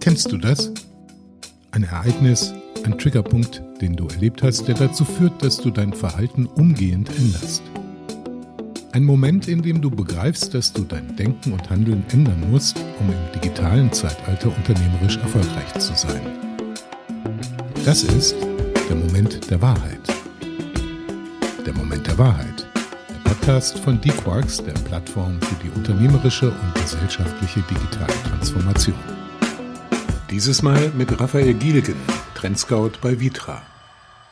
Kennst du das? Ein Ereignis, ein Triggerpunkt, den du erlebt hast, der dazu führt, dass du dein Verhalten umgehend änderst. Ein Moment, in dem du begreifst, dass du dein Denken und Handeln ändern musst, um im digitalen Zeitalter unternehmerisch erfolgreich zu sein. Das ist der Moment der Wahrheit. Der Moment der Wahrheit. Podcast von D-Quarks, der Plattform für die unternehmerische und gesellschaftliche digitale Transformation. Dieses Mal mit Raphael Gielgen, Trendscout bei Vitra.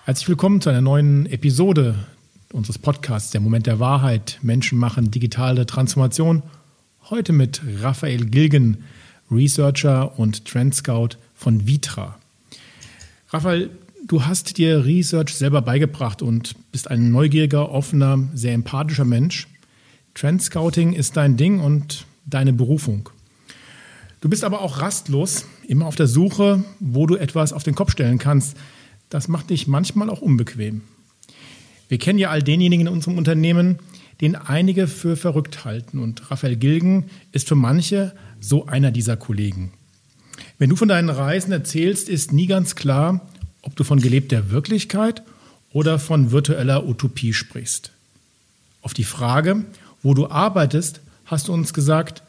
Herzlich willkommen zu einer neuen Episode unseres Podcasts, der Moment der Wahrheit, Menschen machen digitale Transformation. Heute mit Raphael Gilgen, Researcher und Trendscout von Vitra. Raphael, du hast dir Research selber beigebracht und bist ein neugieriger, offener, sehr empathischer Mensch. Trendscouting ist dein Ding und deine Berufung. Du bist aber auch rastlos, immer auf der Suche, wo du etwas auf den Kopf stellen kannst. Das macht dich manchmal auch unbequem. Wir kennen ja all denjenigen in unserem Unternehmen, den einige für verrückt halten. Und Raphael Gilgen ist für manche so einer dieser Kollegen. Wenn du von deinen Reisen erzählst, ist nie ganz klar, ob du von gelebter Wirklichkeit oder von virtueller Utopie sprichst. Auf die Frage, wo du arbeitest, hast du uns gesagt,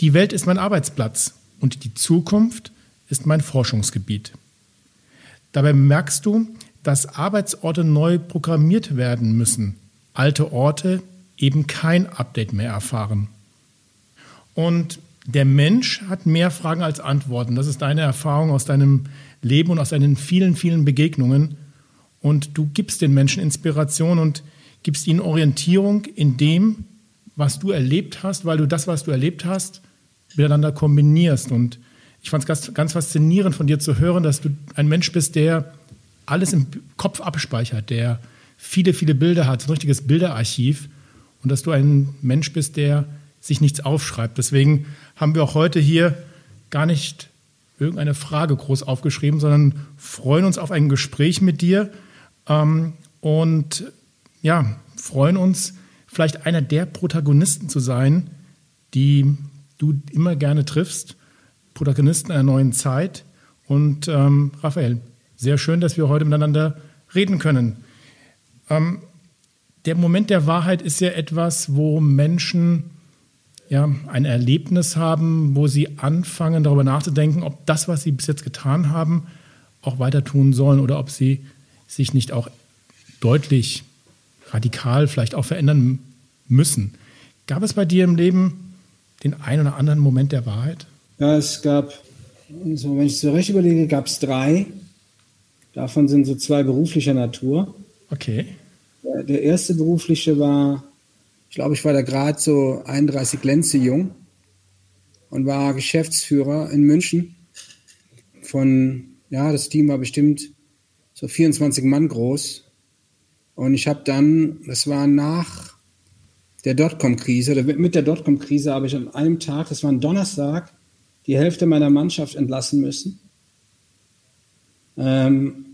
die Welt ist mein Arbeitsplatz und die Zukunft ist mein Forschungsgebiet. Dabei merkst du, dass Arbeitsorte neu programmiert werden müssen, alte Orte eben kein Update mehr erfahren. Und der Mensch hat mehr Fragen als Antworten. Das ist deine Erfahrung aus deinem Leben und aus deinen vielen, vielen Begegnungen. Und du gibst den Menschen Inspiration und gibst ihnen Orientierung in dem, was du erlebt hast, weil du das, was du erlebt hast, miteinander kombinierst. Und ich fand es ganz, ganz faszinierend von dir zu hören, dass du ein Mensch bist, der alles im Kopf abspeichert, der viele, viele Bilder hat, ein richtiges Bilderarchiv und dass du ein Mensch bist, der sich nichts aufschreibt. Deswegen haben wir auch heute hier gar nicht irgendeine Frage groß aufgeschrieben, sondern freuen uns auf ein Gespräch mit dir ähm, und ja, freuen uns, vielleicht einer der Protagonisten zu sein, die du immer gerne triffst, Protagonisten einer neuen Zeit. Und ähm, Raphael, sehr schön, dass wir heute miteinander reden können. Ähm, der Moment der Wahrheit ist ja etwas, wo Menschen ja, ein Erlebnis haben, wo sie anfangen, darüber nachzudenken, ob das, was sie bis jetzt getan haben, auch weiter tun sollen oder ob sie sich nicht auch deutlich radikal vielleicht auch verändern müssen. Gab es bei dir im Leben den einen oder anderen Moment der Wahrheit? Ja, es gab, so, wenn ich so recht überlege, gab es drei. Davon sind so zwei beruflicher Natur. Okay. Der erste berufliche war, ich glaube, ich war da gerade so 31 Lenze jung und war Geschäftsführer in München von, ja, das Team war bestimmt so 24 Mann groß. Und ich habe dann, das war nach der Dotcom-Krise, oder mit der Dotcom-Krise habe ich an einem Tag, das war ein Donnerstag, die Hälfte meiner Mannschaft entlassen müssen. Ähm,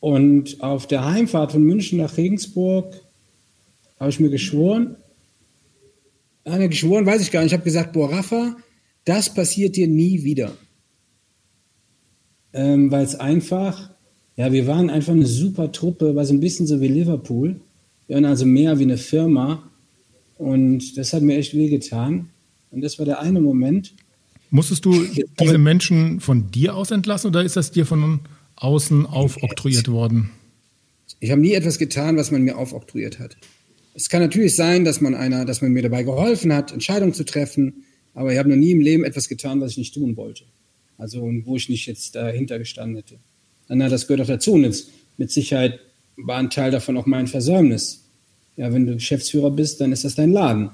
und auf der Heimfahrt von München nach Regensburg habe ich mir geschworen, äh, geschworen weiß ich gar nicht, ich habe gesagt, boah, Rafa, das passiert dir nie wieder. Ähm, Weil es einfach, ja, wir waren einfach eine super Truppe, war so ein bisschen so wie Liverpool. Wir waren also mehr wie eine Firma. Und das hat mir echt wehgetan. Und das war der eine Moment. Musstest du diese Menschen von dir aus entlassen oder ist das dir von außen aufoktroyiert worden? Ich habe nie etwas getan, was man mir aufoktroyiert hat. Es kann natürlich sein, dass man einer, dass man mir dabei geholfen hat, Entscheidungen zu treffen, aber ich habe noch nie im Leben etwas getan, was ich nicht tun wollte. Also wo ich nicht jetzt dahinter gestanden hätte. Na, das gehört auch dazu. Und jetzt, mit Sicherheit war ein Teil davon auch mein Versäumnis. Ja, wenn du Geschäftsführer bist, dann ist das dein Laden.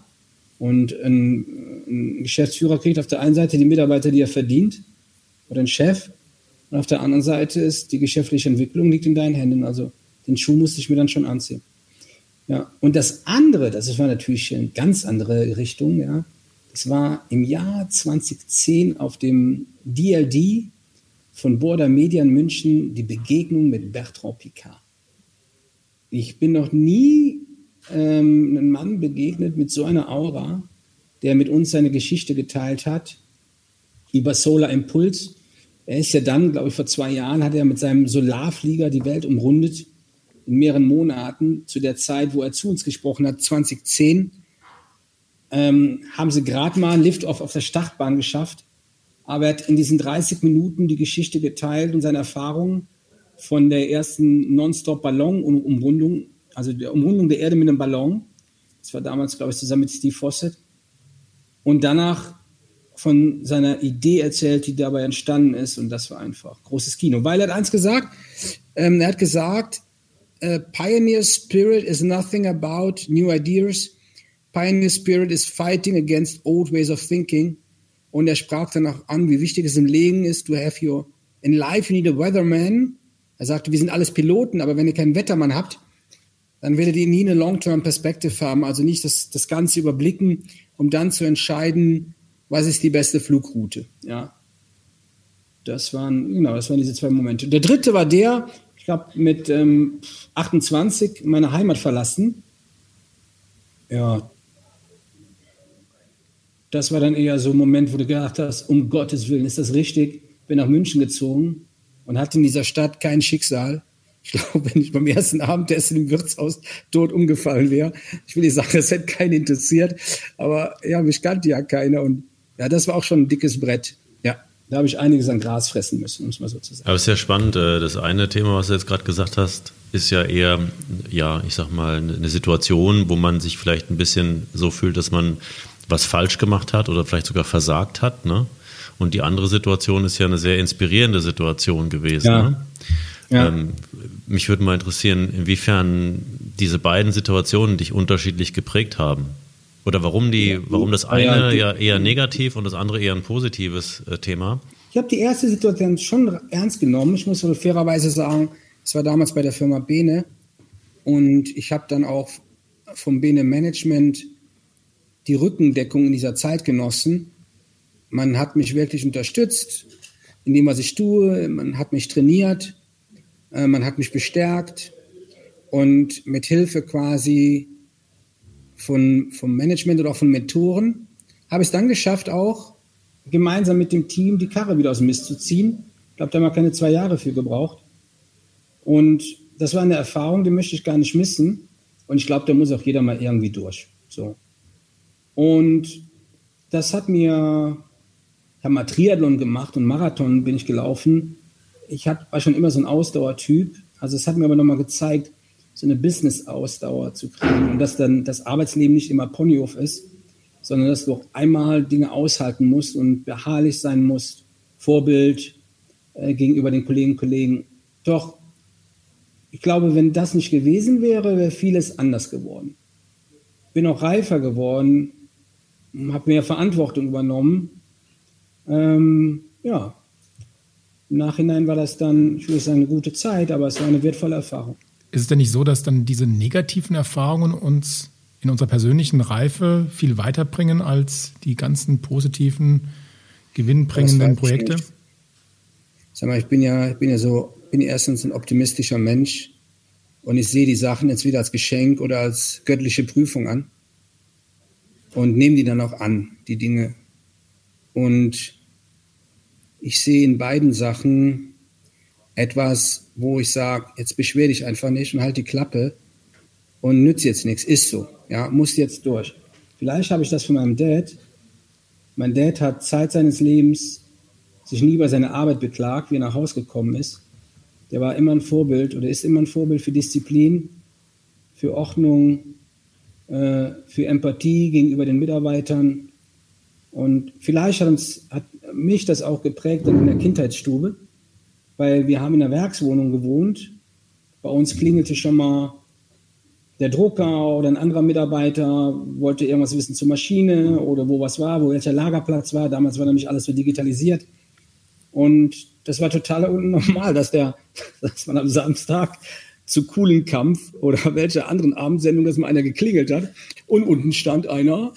Und ein, ein Geschäftsführer kriegt auf der einen Seite die Mitarbeiter, die er verdient, oder ein Chef, und auf der anderen Seite ist die geschäftliche Entwicklung liegt in deinen Händen. Also den Schuh musste ich mir dann schon anziehen. Ja, und das andere, das war natürlich eine ganz andere Richtung, ja. Das war im Jahr 2010 auf dem DLD von Border Media in München die Begegnung mit Bertrand Picard. Ich bin noch nie ähm, einem Mann begegnet mit so einer Aura, der mit uns seine Geschichte geteilt hat über Solar Impulse. Er ist ja dann, glaube ich, vor zwei Jahren hat er mit seinem Solarflieger die Welt umrundet in mehreren Monaten. Zu der Zeit, wo er zu uns gesprochen hat, 2010, ähm, haben sie gerade mal einen Liftoff auf der Startbahn geschafft. Aber er hat in diesen 30 Minuten die Geschichte geteilt und seine Erfahrungen von der ersten Nonstop-Ballon-Umrundung, also der Umrundung der Erde mit einem Ballon. Das war damals, glaube ich, zusammen mit Steve Fawcett. Und danach von seiner Idee erzählt, die dabei entstanden ist. Und das war einfach großes Kino. Weil er hat eins gesagt, ähm, er hat gesagt, uh, Pioneer Spirit is nothing about new ideas. Pioneer Spirit is fighting against old ways of thinking. Und er sprach dann auch an, wie wichtig es im Leben ist, to have your, in life you need a weatherman. Er sagte, wir sind alles Piloten, aber wenn ihr keinen Wettermann habt, dann werdet ihr nie eine Long-Term-Perspektive haben, also nicht das, das Ganze überblicken, um dann zu entscheiden, was ist die beste Flugroute. Ja, das waren, genau, das waren diese zwei Momente. Der dritte war der, ich glaube, mit ähm, 28 meine Heimat verlassen. Ja, das war dann eher so ein Moment, wo du gedacht hast, um Gottes Willen, ist das richtig? Bin nach München gezogen und hatte in dieser Stadt kein Schicksal. Ich glaube, wenn ich beim ersten Abendessen im Wirtshaus tot umgefallen wäre, ich will nicht sagen, das hätte keinen interessiert, aber ja, mich kannte ja keiner und ja, das war auch schon ein dickes Brett. Da habe ich einiges an Gras fressen müssen, um es mal so zu sagen. Aber es ist ja spannend. Äh, das eine Thema, was du jetzt gerade gesagt hast, ist ja eher, ja, ich sag mal, eine Situation, wo man sich vielleicht ein bisschen so fühlt, dass man was falsch gemacht hat oder vielleicht sogar versagt hat. Ne? Und die andere Situation ist ja eine sehr inspirierende Situation gewesen. Ja. Ne? Ja. Ähm, mich würde mal interessieren, inwiefern diese beiden Situationen dich unterschiedlich geprägt haben. Oder warum die, warum das eine ja eher negativ und das andere eher ein positives äh, Thema? Ich habe die erste Situation schon ernst genommen. Ich muss fairerweise sagen, es war damals bei der Firma Bene und ich habe dann auch vom Bene Management die Rückendeckung in dieser Zeit genossen. Man hat mich wirklich unterstützt in dem, was ich tue. Man hat mich trainiert, äh, man hat mich bestärkt und mit Hilfe quasi von, vom Management oder auch von Mentoren, habe ich es dann geschafft, auch gemeinsam mit dem Team die Karre wieder aus dem Mist zu ziehen. Ich glaube, da haben wir keine zwei Jahre für gebraucht. Und das war eine Erfahrung, die möchte ich gar nicht missen. Und ich glaube, da muss auch jeder mal irgendwie durch. So. Und das hat mir, ich habe mal Triathlon gemacht und Marathon bin ich gelaufen. Ich war schon immer so ein Ausdauertyp. Also es hat mir aber nochmal gezeigt, so eine Business-Ausdauer zu kriegen und dass dann das Arbeitsleben nicht immer Ponyhof ist, sondern dass du auch einmal Dinge aushalten musst und beharrlich sein musst, Vorbild äh, gegenüber den Kolleginnen und Kollegen. Doch ich glaube, wenn das nicht gewesen wäre, wäre vieles anders geworden. Bin auch reifer geworden, habe mehr Verantwortung übernommen. Ähm, ja, im Nachhinein war das dann, ich würde sagen, eine gute Zeit, aber es war eine wertvolle Erfahrung. Ist es denn nicht so, dass dann diese negativen Erfahrungen uns in unserer persönlichen Reife viel weiterbringen als die ganzen positiven, gewinnbringenden Projekte? Sag mal, ich bin ja, ich bin ja so, bin erstens ein optimistischer Mensch und ich sehe die Sachen jetzt wieder als Geschenk oder als göttliche Prüfung an und nehme die dann auch an, die Dinge. Und ich sehe in beiden Sachen etwas, wo ich sage, jetzt beschwer dich einfach nicht und halt die Klappe und nützt jetzt nichts, ist so, ja, muss jetzt durch. Vielleicht habe ich das von meinem Dad. Mein Dad hat Zeit seines Lebens sich nie über seine Arbeit beklagt, wie er nach Hause gekommen ist. Der war immer ein Vorbild oder ist immer ein Vorbild für Disziplin, für Ordnung, äh, für Empathie gegenüber den Mitarbeitern. Und vielleicht hat, uns, hat mich das auch geprägt in der Kindheitsstube weil wir haben in der Werkswohnung gewohnt. Bei uns klingelte schon mal der Drucker oder ein anderer Mitarbeiter wollte irgendwas wissen zur Maschine oder wo was war, wo welcher Lagerplatz war. Damals war nämlich alles so digitalisiert. Und das war total normal, dass, der, dass man am Samstag zu coolen Kampf oder welcher anderen Abendsendung, dass mal einer geklingelt hat und unten stand einer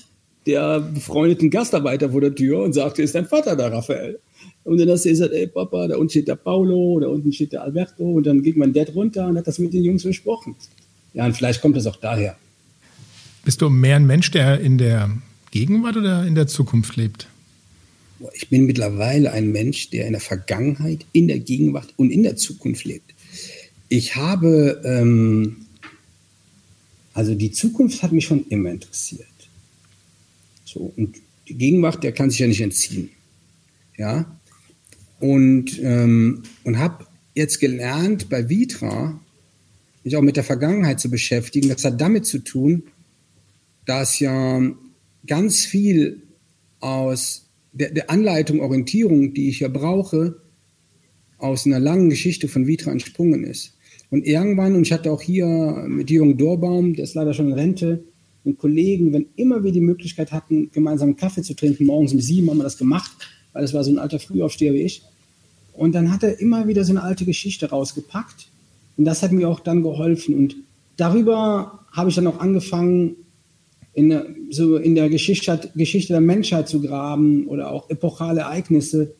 der befreundeten Gastarbeiter vor der Tür und sagte, ist dein Vater da, Raphael? Und dann hast du gesagt, ey Papa, da unten steht der Paulo, da unten steht der Alberto. Und dann geht mein Dad runter und hat das mit den Jungs besprochen. Ja, und vielleicht kommt das auch daher. Bist du mehr ein Mensch, der in der Gegenwart oder in der Zukunft lebt? Ich bin mittlerweile ein Mensch, der in der Vergangenheit, in der Gegenwart und in der Zukunft lebt. Ich habe, ähm, also die Zukunft hat mich schon immer interessiert. So, und die Gegenwart, der kann sich ja nicht entziehen. Ja, und, ähm, und habe jetzt gelernt, bei Vitra mich auch mit der Vergangenheit zu beschäftigen. Das hat damit zu tun, dass ja ganz viel aus der, der Anleitung, Orientierung, die ich ja brauche, aus einer langen Geschichte von Vitra entsprungen ist. Und irgendwann, und ich hatte auch hier mit Jürgen Dorbaum, der ist leider schon in Rente, einen Kollegen, wenn immer wir die Möglichkeit hatten, gemeinsam Kaffee zu trinken, morgens um sieben haben wir das gemacht, weil das war so ein alter Frühaufsteher wie ich. Und dann hat er immer wieder so eine alte Geschichte rausgepackt. Und das hat mir auch dann geholfen. Und darüber habe ich dann auch angefangen, in der, so in der Geschichte, Geschichte der Menschheit zu graben oder auch epochale Ereignisse,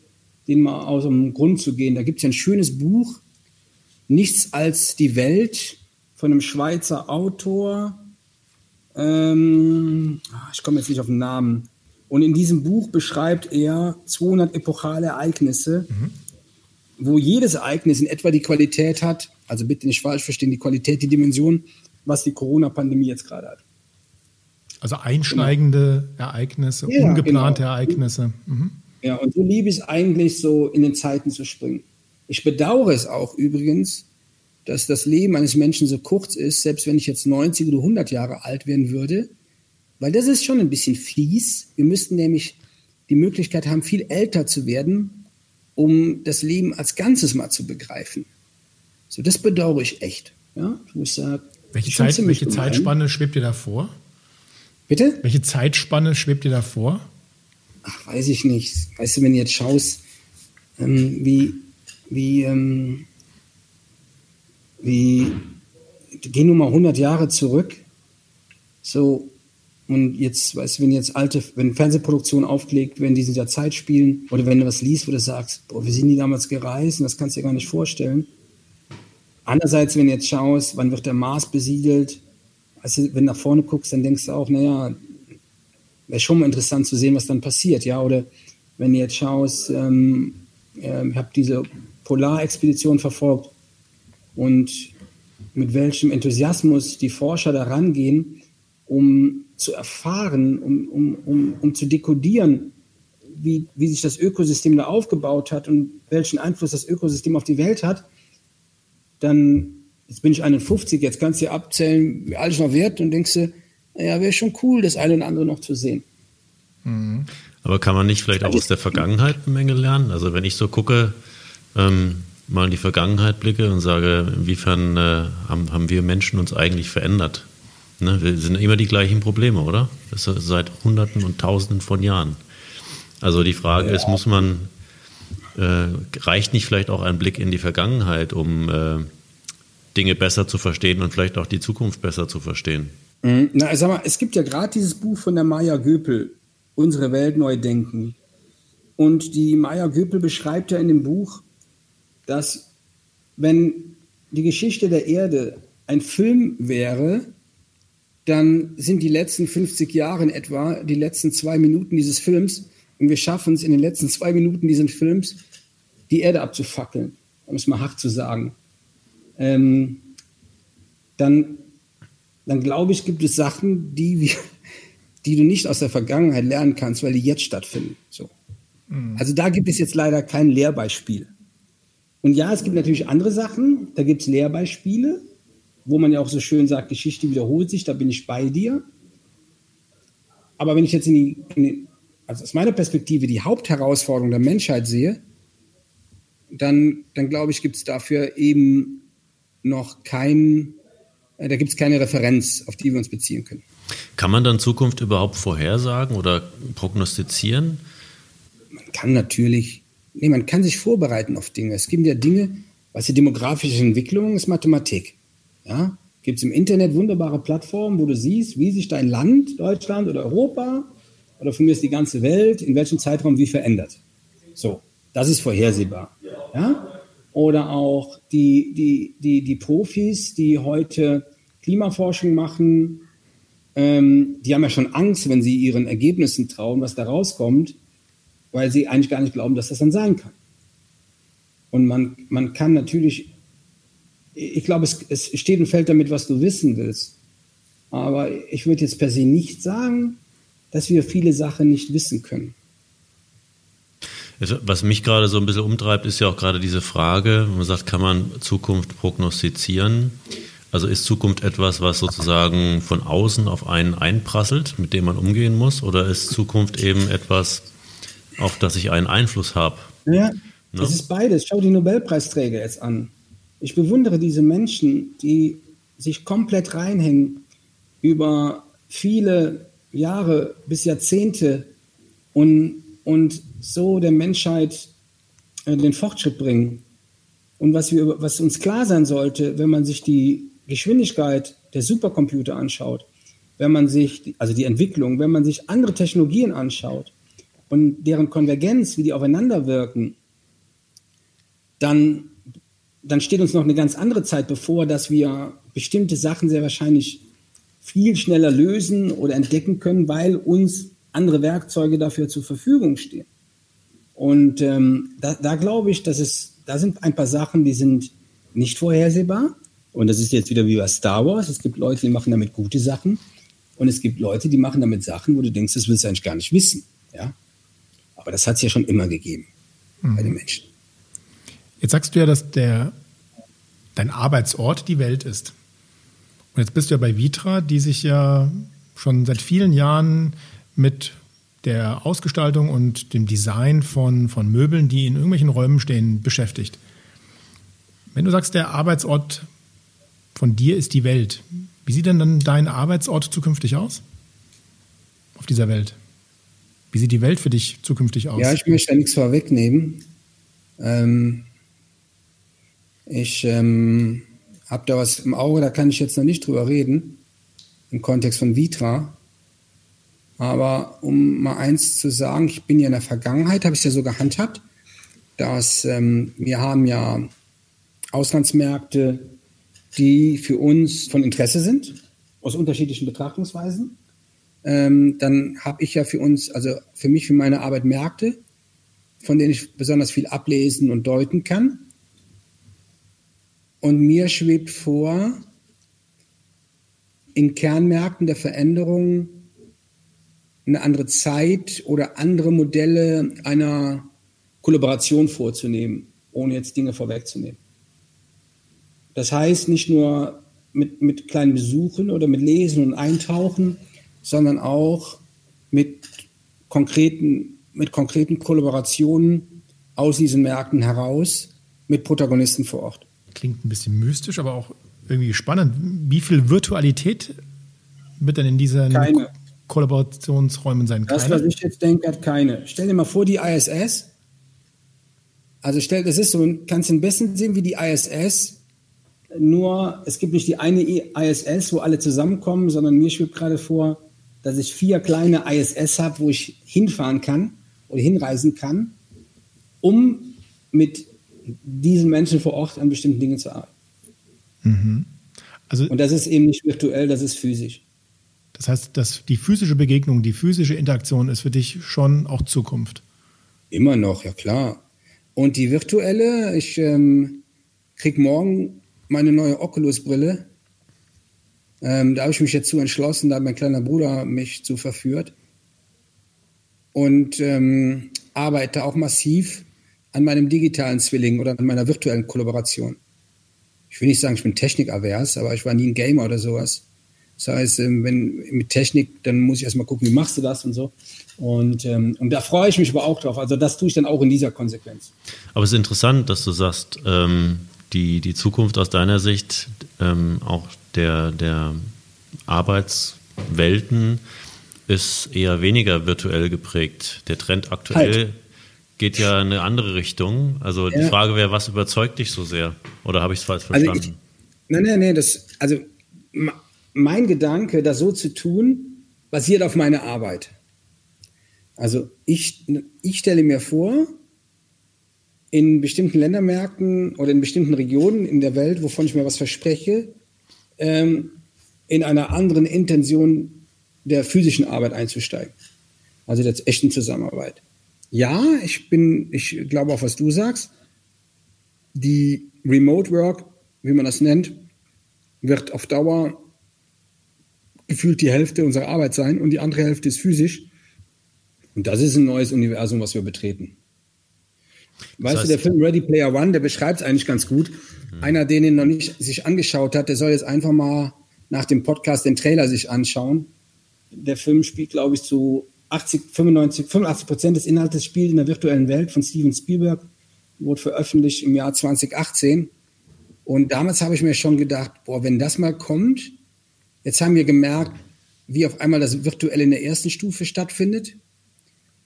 denen mal aus dem Grund zu gehen. Da gibt es ja ein schönes Buch, Nichts als die Welt von einem Schweizer Autor. Ähm, ah, ich komme jetzt nicht auf den Namen. Und in diesem Buch beschreibt er 200 epochale Ereignisse, mhm. wo jedes Ereignis in etwa die Qualität hat, also bitte nicht falsch verstehen, die Qualität, die Dimension, was die Corona-Pandemie jetzt gerade hat. Also einschneidende genau. Ereignisse, ja, ungeplante genau. Ereignisse. Mhm. Ja, und so liebe ich es eigentlich, so in den Zeiten zu springen. Ich bedauere es auch übrigens, dass das Leben eines Menschen so kurz ist, selbst wenn ich jetzt 90 oder 100 Jahre alt werden würde, weil das ist schon ein bisschen fies. Wir müssten nämlich die Möglichkeit haben, viel älter zu werden, um das Leben als Ganzes mal zu begreifen. So, das bedauere ich echt. Ja, ich muss sagen, welche, Zeit, welche Zeitspanne schwebt dir da vor? Bitte? Welche Zeitspanne schwebt dir da vor? Ach, weiß ich nicht. Weißt du, wenn du jetzt schaust, ähm, wie, wie, ähm, wie, geh nur mal 100 Jahre zurück, so, und jetzt, weißt du, wenn jetzt alte, wenn Fernsehproduktionen aufgelegt werden, die in dieser Zeit spielen, oder wenn du was liest, wo du sagst, boah, wir sind die damals gereist und das kannst du dir gar nicht vorstellen. Andererseits, wenn du jetzt schaust, wann wird der Mars besiedelt, also wenn du nach vorne guckst, dann denkst du auch, naja, wäre schon mal interessant zu sehen, was dann passiert, ja. Oder wenn du jetzt schaust, ähm, äh, ich habe diese Polarexpedition verfolgt und mit welchem Enthusiasmus die Forscher da rangehen, um zu erfahren, um, um, um, um zu dekodieren, wie, wie sich das Ökosystem da aufgebaut hat und welchen Einfluss das Ökosystem auf die Welt hat, dann jetzt bin ich 51, jetzt kannst du dir abzählen, wie alles noch wert und denkst du, ja, wäre schon cool, das eine oder andere noch zu sehen. Mhm. Aber kann man nicht vielleicht auch aus der Vergangenheit eine Menge lernen? Also wenn ich so gucke, ähm, mal in die Vergangenheit blicke und sage, inwiefern äh, haben, haben wir Menschen uns eigentlich verändert? Ne? Wir sind immer die gleichen Probleme, oder? Das ist seit Hunderten und Tausenden von Jahren. Also die Frage ja. ist, muss man, äh, reicht nicht vielleicht auch ein Blick in die Vergangenheit, um äh, Dinge besser zu verstehen und vielleicht auch die Zukunft besser zu verstehen. Mhm. Na, sag mal, es gibt ja gerade dieses Buch von der Maya Göpel, Unsere Welt neu denken. Und die Maya Göpel beschreibt ja in dem Buch, dass wenn die Geschichte der Erde ein Film wäre, dann sind die letzten 50 Jahre in etwa die letzten zwei Minuten dieses Films und wir schaffen es in den letzten zwei Minuten dieses Films, die Erde abzufackeln, um es mal hart zu sagen ähm, dann, dann glaube ich, gibt es Sachen, die, wir, die du nicht aus der Vergangenheit lernen kannst, weil die jetzt stattfinden. So. Mhm. Also da gibt es jetzt leider kein Lehrbeispiel. Und ja, es gibt natürlich andere Sachen, da gibt es Lehrbeispiele, wo man ja auch so schön sagt, Geschichte wiederholt sich, da bin ich bei dir. Aber wenn ich jetzt in die, in die also aus meiner Perspektive die Hauptherausforderung der Menschheit sehe, dann, dann glaube ich, gibt es dafür eben noch kein, äh, da gibt es keine Referenz, auf die wir uns beziehen können. Kann man dann Zukunft überhaupt vorhersagen oder prognostizieren? Man kann natürlich, nee, man kann sich vorbereiten auf Dinge. Es gibt ja Dinge, was die demografische Entwicklung ist Mathematik. Ja, gibt es im Internet wunderbare Plattformen, wo du siehst, wie sich dein Land, Deutschland oder Europa oder von mir ist die ganze Welt, in welchem Zeitraum wie verändert. So, das ist vorhersehbar. Ja? oder auch die, die, die, die Profis, die heute Klimaforschung machen, ähm, die haben ja schon Angst, wenn sie ihren Ergebnissen trauen, was da rauskommt, weil sie eigentlich gar nicht glauben, dass das dann sein kann. Und man, man kann natürlich, ich glaube, es, es steht und fällt damit, was du wissen willst. Aber ich würde jetzt per se nicht sagen, dass wir viele Sachen nicht wissen können. Was mich gerade so ein bisschen umtreibt, ist ja auch gerade diese Frage, man sagt, kann man Zukunft prognostizieren? Also ist Zukunft etwas, was sozusagen von außen auf einen einprasselt, mit dem man umgehen muss? Oder ist Zukunft eben etwas, auf das ich einen Einfluss habe? Ja, ne? das ist beides. Schau die Nobelpreisträger jetzt an. Ich bewundere diese Menschen, die sich komplett reinhängen über viele Jahre bis Jahrzehnte und, und so der Menschheit äh, den Fortschritt bringen. Und was, wir, was uns klar sein sollte, wenn man sich die Geschwindigkeit der Supercomputer anschaut, wenn man sich, also die Entwicklung, wenn man sich andere Technologien anschaut und deren Konvergenz, wie die aufeinander wirken, dann, dann steht uns noch eine ganz andere Zeit bevor, dass wir bestimmte Sachen sehr wahrscheinlich viel schneller lösen oder entdecken können, weil uns andere Werkzeuge dafür zur Verfügung stehen. Und ähm, da, da glaube ich, dass es, da sind ein paar Sachen, die sind nicht vorhersehbar. Und das ist jetzt wieder wie bei Star Wars. Es gibt Leute, die machen damit gute Sachen. Und es gibt Leute, die machen damit Sachen, wo du denkst, das willst du eigentlich gar nicht wissen. Ja? Aber das hat es ja schon immer gegeben mhm. bei den Menschen. Jetzt sagst du ja, dass der, dein Arbeitsort die Welt ist. Und jetzt bist du ja bei Vitra, die sich ja schon seit vielen Jahren mit der Ausgestaltung und dem Design von, von Möbeln, die in irgendwelchen Räumen stehen, beschäftigt. Wenn du sagst, der Arbeitsort von dir ist die Welt, wie sieht denn dann dein Arbeitsort zukünftig aus? Auf dieser Welt? Wie sieht die Welt für dich zukünftig aus? Ja, ich möchte da nichts vorwegnehmen. Ähm, ich ähm, habe da was im Auge, da kann ich jetzt noch nicht drüber reden, im Kontext von Vitra. Aber um mal eins zu sagen, ich bin ja in der Vergangenheit, habe ich es ja so gehandhabt, dass ähm, wir haben ja Auslandsmärkte, die für uns von Interesse sind, aus unterschiedlichen Betrachtungsweisen. Ähm, dann habe ich ja für uns, also für mich, für meine Arbeit Märkte, von denen ich besonders viel ablesen und deuten kann. Und mir schwebt vor, in Kernmärkten der Veränderung eine andere Zeit oder andere Modelle einer Kollaboration vorzunehmen, ohne jetzt Dinge vorwegzunehmen. Das heißt nicht nur mit, mit kleinen Besuchen oder mit Lesen und Eintauchen, sondern auch mit konkreten, mit konkreten Kollaborationen aus diesen Märkten heraus mit Protagonisten vor Ort. Klingt ein bisschen mystisch, aber auch irgendwie spannend. Wie viel Virtualität wird denn in diesen keine. Kollaborationsräumen sein? Keine? Das, was ich jetzt denke, hat keine. Stell dir mal vor, die ISS. Also stell, das ist so, kannst du ein bisschen sehen wie die ISS nur, es gibt nicht die eine ISS, wo alle zusammenkommen, sondern mir schwebt gerade vor, dass ich vier kleine ISS habe, wo ich hinfahren kann oder hinreisen kann, um mit diesen Menschen vor Ort an bestimmten Dingen zu arbeiten. Mhm. Also, Und das ist eben nicht virtuell, das ist physisch. Das heißt, dass die physische Begegnung, die physische Interaktion ist für dich schon auch Zukunft. Immer noch, ja klar. Und die virtuelle, ich ähm, kriege morgen meine neue Oculus-Brille. Ähm, da habe ich mich jetzt zu entschlossen, da hat mein kleiner Bruder mich zu verführt. Und ähm, arbeite auch massiv an meinem digitalen Zwilling oder an meiner virtuellen Kollaboration. Ich will nicht sagen, ich bin technikavers, aber ich war nie ein Gamer oder sowas. Das heißt, ähm, wenn mit Technik, dann muss ich erstmal gucken, wie machst du das und so. Und, ähm, und da freue ich mich aber auch drauf. Also das tue ich dann auch in dieser Konsequenz. Aber es ist interessant, dass du sagst, ähm, die, die Zukunft aus deiner Sicht ähm, auch der, der Arbeitswelten ist eher weniger virtuell geprägt. Der Trend aktuell halt. Geht ja in eine andere Richtung. Also ja. die Frage wäre, was überzeugt dich so sehr? Oder habe ich es falsch verstanden? Also ich, nein, nein, nein. Das, also mein Gedanke, das so zu tun, basiert auf meiner Arbeit. Also ich, ich stelle mir vor, in bestimmten Ländermärkten oder in bestimmten Regionen in der Welt, wovon ich mir was verspreche, ähm, in einer anderen Intention der physischen Arbeit einzusteigen. Also der echten Zusammenarbeit. Ja, ich bin, ich glaube auch, was du sagst. Die Remote Work, wie man das nennt, wird auf Dauer gefühlt die Hälfte unserer Arbeit sein und die andere Hälfte ist physisch. Und das ist ein neues Universum, was wir betreten. Weißt das heißt, du, der Film Ready Player One, der beschreibt es eigentlich ganz gut. Mhm. Einer, den ihn noch nicht sich angeschaut hat, der soll jetzt einfach mal nach dem Podcast den Trailer sich anschauen. Der Film spielt, glaube ich, zu 80, 95, 85 Prozent des Inhaltes spielt in der virtuellen Welt von Steven Spielberg, wurde veröffentlicht im Jahr 2018. Und damals habe ich mir schon gedacht, boah, wenn das mal kommt, jetzt haben wir gemerkt, wie auf einmal das Virtuelle in der ersten Stufe stattfindet,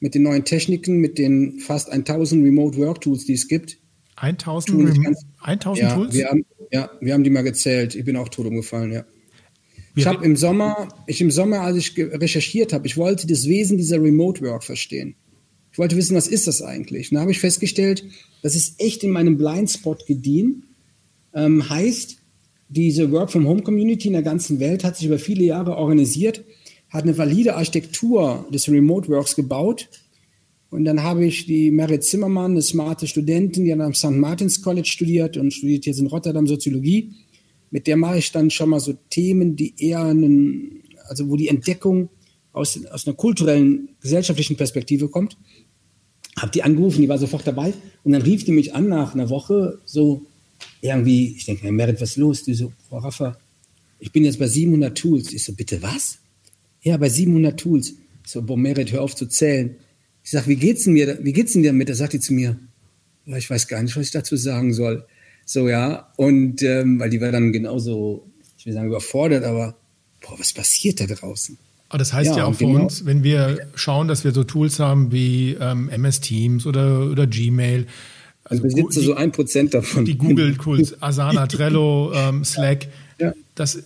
mit den neuen Techniken, mit den fast 1000 Remote Work Tools, die es gibt. 1000, ganz, 1000 ja, Tools? Wir haben, ja, wir haben die mal gezählt. Ich bin auch tot umgefallen, ja. Ich habe im Sommer, ich im Sommer, als ich recherchiert habe, ich wollte das Wesen dieser Remote Work verstehen. Ich wollte wissen, was ist das eigentlich? Und da habe ich festgestellt, das ist echt in meinem Blindspot gediehen. Ähm, heißt, diese Work from Home Community in der ganzen Welt hat sich über viele Jahre organisiert, hat eine valide Architektur des Remote Works gebaut. Und dann habe ich die Merit Zimmermann, eine smarte Studentin, die am St. Martins College studiert und studiert jetzt in Rotterdam Soziologie mit der mache ich dann schon mal so Themen, die eher einen, also wo die Entdeckung aus, aus einer kulturellen, gesellschaftlichen Perspektive kommt. Hab die angerufen, die war sofort dabei und dann rief die mich an nach einer Woche so irgendwie, ich denke, Merit, was ist los? Die so, Frau Raffa, ich bin jetzt bei 700 Tools. Ich so, bitte was? Ja, bei 700 Tools. Ich so, boah, Merit, hör auf zu zählen. Ich sag, wie geht's denn mir, wie geht's denn dir damit? Da sagt die zu mir, ich weiß gar nicht, was ich dazu sagen soll. So, ja. Und ähm, weil die war dann genauso, ich will sagen, überfordert, aber boah, was passiert da draußen? Aber das heißt ja, ja auch für genau, uns, wenn wir schauen, dass wir so Tools haben wie ähm, MS Teams oder, oder Gmail. Also ich besitze so ein Prozent davon. Die Google-Tools, Asana, Trello, ähm, Slack. Ja. Das,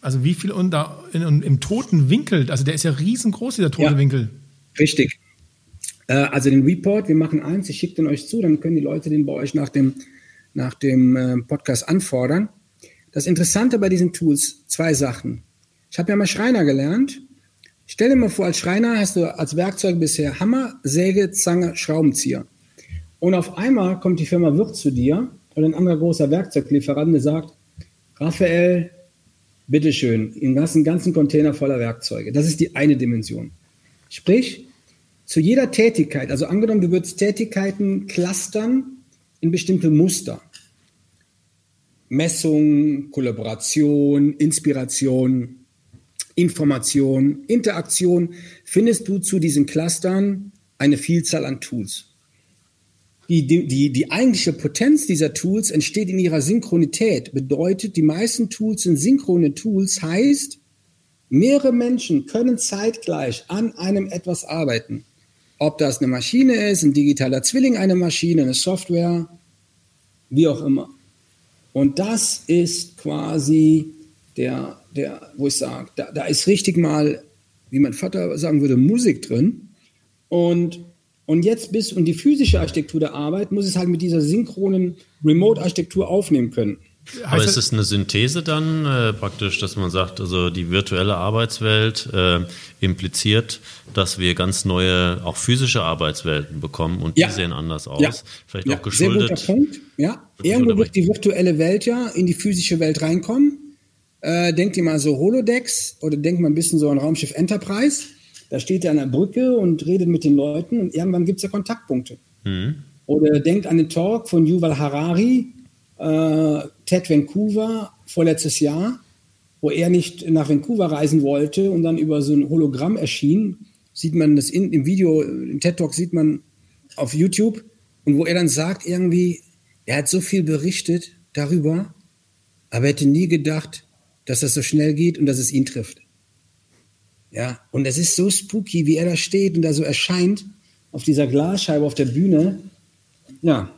also wie viel in, in, im toten Winkel, also der ist ja riesengroß, dieser tote ja, Winkel. Richtig. Äh, also den Report, wir machen eins, ich schicke den euch zu, dann können die Leute den bei euch nach dem nach dem äh, Podcast anfordern. Das Interessante bei diesen Tools, zwei Sachen. Ich habe ja mal Schreiner gelernt. Stell dir mal vor, als Schreiner hast du als Werkzeug bisher Hammer, Säge, Zange, Schraubenzieher. Und auf einmal kommt die Firma Wirt zu dir oder ein anderer großer Werkzeuglieferant, der sagt, Raphael, bitteschön, du hast einen ganzen Container voller Werkzeuge. Das ist die eine Dimension. Sprich, zu jeder Tätigkeit, also angenommen, du würdest Tätigkeiten clustern in bestimmte Muster. Messung, Kollaboration, Inspiration, Information, Interaktion, findest du zu diesen Clustern eine Vielzahl an Tools. Die, die, die eigentliche Potenz dieser Tools entsteht in ihrer Synchronität. Bedeutet, die meisten Tools sind synchrone Tools, heißt, mehrere Menschen können zeitgleich an einem etwas arbeiten. Ob das eine Maschine ist, ein digitaler Zwilling einer Maschine, eine Software, wie auch immer. Und das ist quasi der, der wo ich sage, da, da ist richtig mal, wie mein Vater sagen würde, Musik drin. Und, und jetzt bis, und die physische Architektur der Arbeit muss es halt mit dieser synchronen Remote-Architektur aufnehmen können. Aber ist es eine Synthese dann äh, praktisch, dass man sagt, also die virtuelle Arbeitswelt äh, impliziert, dass wir ganz neue, auch physische Arbeitswelten bekommen und ja. die sehen anders aus? Ja. Vielleicht ja. auch geschuldet. Sehr guter Punkt. Ja, irgendwo wird die virtuelle Welt ja in die physische Welt reinkommen. Äh, denkt ihr mal so Holodecks oder denkt mal ein bisschen so an Raumschiff Enterprise. Da steht er an der Brücke und redet mit den Leuten und irgendwann gibt es ja Kontaktpunkte. Mhm. Oder denkt an den Talk von Yuval Harari, äh, TED Vancouver vorletztes Jahr, wo er nicht nach Vancouver reisen wollte und dann über so ein Hologramm erschien, sieht man das in, im Video, im TED Talk sieht man auf YouTube und wo er dann sagt irgendwie, er hat so viel berichtet darüber, aber er hätte nie gedacht, dass das so schnell geht und dass es ihn trifft. Ja, und es ist so spooky, wie er da steht und da so erscheint auf dieser Glasscheibe auf der Bühne. Ja,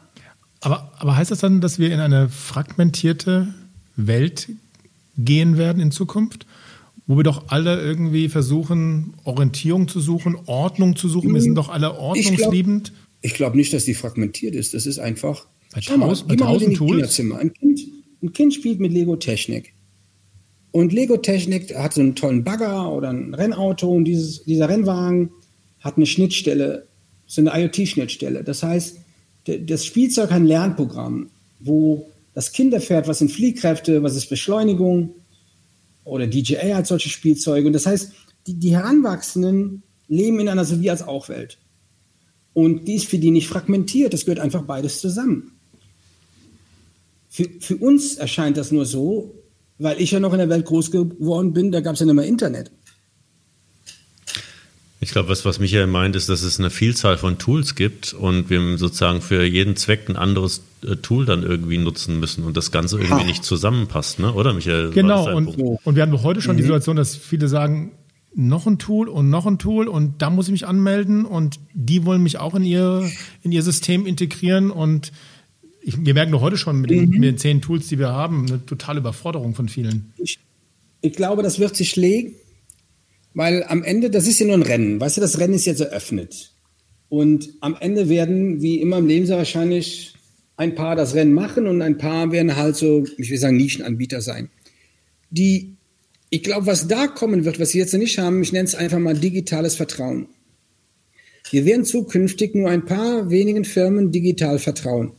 aber, aber heißt das dann, dass wir in eine fragmentierte Welt gehen werden in Zukunft? Wo wir doch alle irgendwie versuchen, Orientierung zu suchen, Ordnung zu suchen. Wir sind doch alle ordnungsliebend. Ich glaube glaub nicht, dass die fragmentiert ist. Das ist einfach. Bei, taus, mal, bei tausend Tools? Ein kind, ein kind spielt mit Lego-Technik. Und Lego Technik hat so einen tollen Bagger oder ein Rennauto und dieses, dieser Rennwagen hat eine Schnittstelle, so eine IoT-Schnittstelle. Das heißt, das Spielzeug ein Lernprogramm, wo das Kinderpferd, was sind Fliehkräfte, was ist Beschleunigung oder DJI hat solche Spielzeuge. Und das heißt, die, die Heranwachsenden leben in einer so wie als auch Welt. Und die ist für die nicht fragmentiert, das gehört einfach beides zusammen. Für, für uns erscheint das nur so, weil ich ja noch in der Welt groß geworden bin, da gab es ja nicht mehr Internet. Ich glaube, was, was Michael meint, ist, dass es eine Vielzahl von Tools gibt und wir sozusagen für jeden Zweck ein anderes äh, Tool dann irgendwie nutzen müssen und das Ganze irgendwie ha. nicht zusammenpasst, ne? oder Michael? Genau, und, und wir haben heute schon mhm. die Situation, dass viele sagen, noch ein Tool und noch ein Tool und da muss ich mich anmelden und die wollen mich auch in ihr, in ihr System integrieren und ich, wir merken doch heute schon mit den, mhm. mit den, zehn Tools, die wir haben, eine totale Überforderung von vielen. Ich, ich glaube, das wird sich legen, weil am Ende, das ist ja nur ein Rennen. Weißt du, das Rennen ist jetzt eröffnet. Und am Ende werden, wie immer im Leben sehr wahrscheinlich, ein paar das Rennen machen und ein paar werden halt so, ich will sagen, Nischenanbieter sein. Die, ich glaube, was da kommen wird, was sie jetzt nicht haben, ich nenne es einfach mal digitales Vertrauen. Wir werden zukünftig nur ein paar wenigen Firmen digital vertrauen.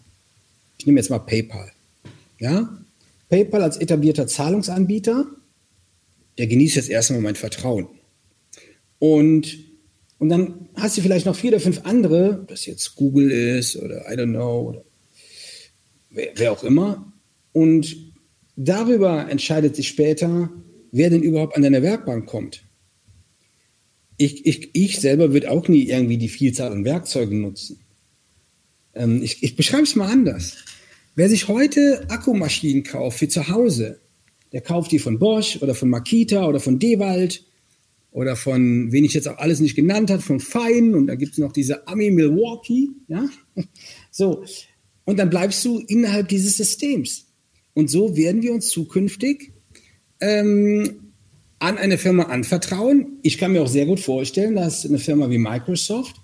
Ich nehme jetzt mal PayPal. Ja? PayPal als etablierter Zahlungsanbieter, der genießt jetzt erstmal mein Vertrauen. Und, und dann hast du vielleicht noch vier oder fünf andere, ob das jetzt Google ist oder I don't know, oder wer, wer auch immer. Und darüber entscheidet sich später, wer denn überhaupt an deine Werkbank kommt. Ich, ich, ich selber würde auch nie irgendwie die Vielzahl an Werkzeugen nutzen. Ähm, ich ich beschreibe es mal anders. Wer sich heute Akkumaschinen kauft für zu Hause, der kauft die von Bosch oder von Makita oder von Dewald oder von, wen ich jetzt auch alles nicht genannt habe, von Fein und da gibt es noch diese Ami Milwaukee, ja, so. Und dann bleibst du innerhalb dieses Systems. Und so werden wir uns zukünftig ähm, an eine Firma anvertrauen. Ich kann mir auch sehr gut vorstellen, dass eine Firma wie Microsoft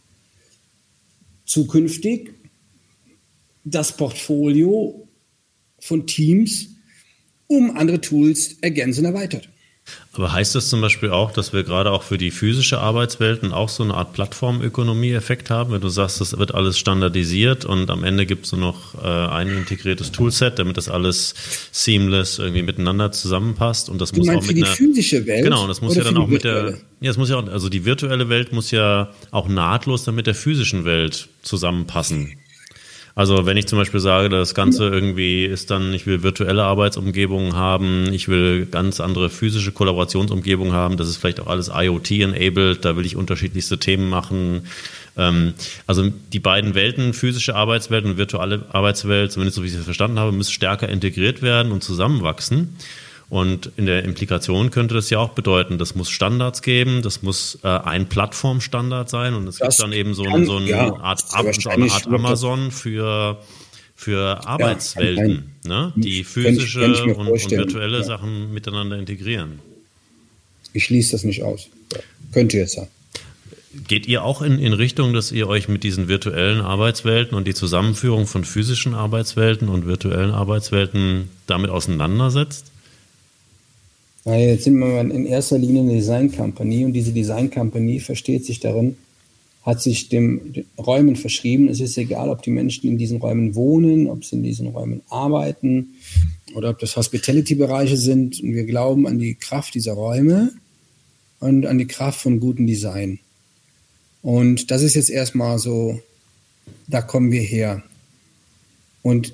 zukünftig das Portfolio von Teams um andere Tools ergänzen und erweitert. Aber heißt das zum Beispiel auch, dass wir gerade auch für die physische Arbeitswelten auch so eine Art Plattformökonomie-Effekt haben, wenn du sagst, das wird alles standardisiert und am Ende gibt es nur noch äh, ein integriertes Toolset, damit das alles seamless irgendwie miteinander zusammenpasst und das du muss auch mit die einer physische Welt genau, und das muss ja dann auch mit der ja, es muss ja auch, also die virtuelle Welt muss ja auch nahtlos dann mit der physischen Welt zusammenpassen. Also wenn ich zum Beispiel sage, das Ganze irgendwie ist dann, ich will virtuelle Arbeitsumgebungen haben, ich will ganz andere physische Kollaborationsumgebungen haben, das ist vielleicht auch alles IoT-enabled, da will ich unterschiedlichste Themen machen. Ähm, also die beiden Welten, physische Arbeitswelt und virtuelle Arbeitswelt, zumindest so wie ich es verstanden habe, müssen stärker integriert werden und zusammenwachsen. Und in der Implikation könnte das ja auch bedeuten, das muss Standards geben, das muss äh, ein Plattformstandard sein und es gibt dann eben so, kann, so eine, ja, Art, so eine Art Amazon für, für Arbeitswelten, ja, ne? die physische und, und, virtuelle ja. Sachen miteinander integrieren. Ich schließe das nicht aus. Könnte jetzt sein. Geht ihr auch in, in Richtung, dass ihr euch mit diesen virtuellen Arbeitswelten und die Zusammenführung von physischen Arbeitswelten und virtuellen Arbeitswelten damit auseinandersetzt? Weil jetzt sind wir in erster Linie eine Design Company und diese Design Company versteht sich darin, hat sich dem, den Räumen verschrieben. Es ist egal, ob die Menschen in diesen Räumen wohnen, ob sie in diesen Räumen arbeiten oder ob das Hospitality-Bereiche sind. Und wir glauben an die Kraft dieser Räume und an die Kraft von gutem Design. Und das ist jetzt erstmal so, da kommen wir her. Und,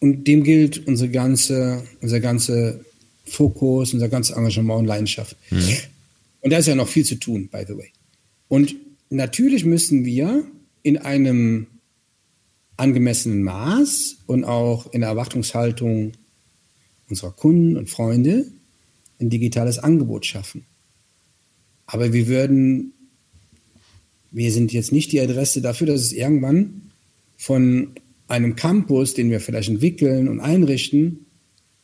und dem gilt unsere ganze, unser ganze Fokus, unser ganzes Engagement und Leidenschaft. Mhm. Und da ist ja noch viel zu tun, by the way. Und natürlich müssen wir in einem angemessenen Maß und auch in der Erwartungshaltung unserer Kunden und Freunde ein digitales Angebot schaffen. Aber wir würden, wir sind jetzt nicht die Adresse dafür, dass es irgendwann von einem Campus, den wir vielleicht entwickeln und einrichten,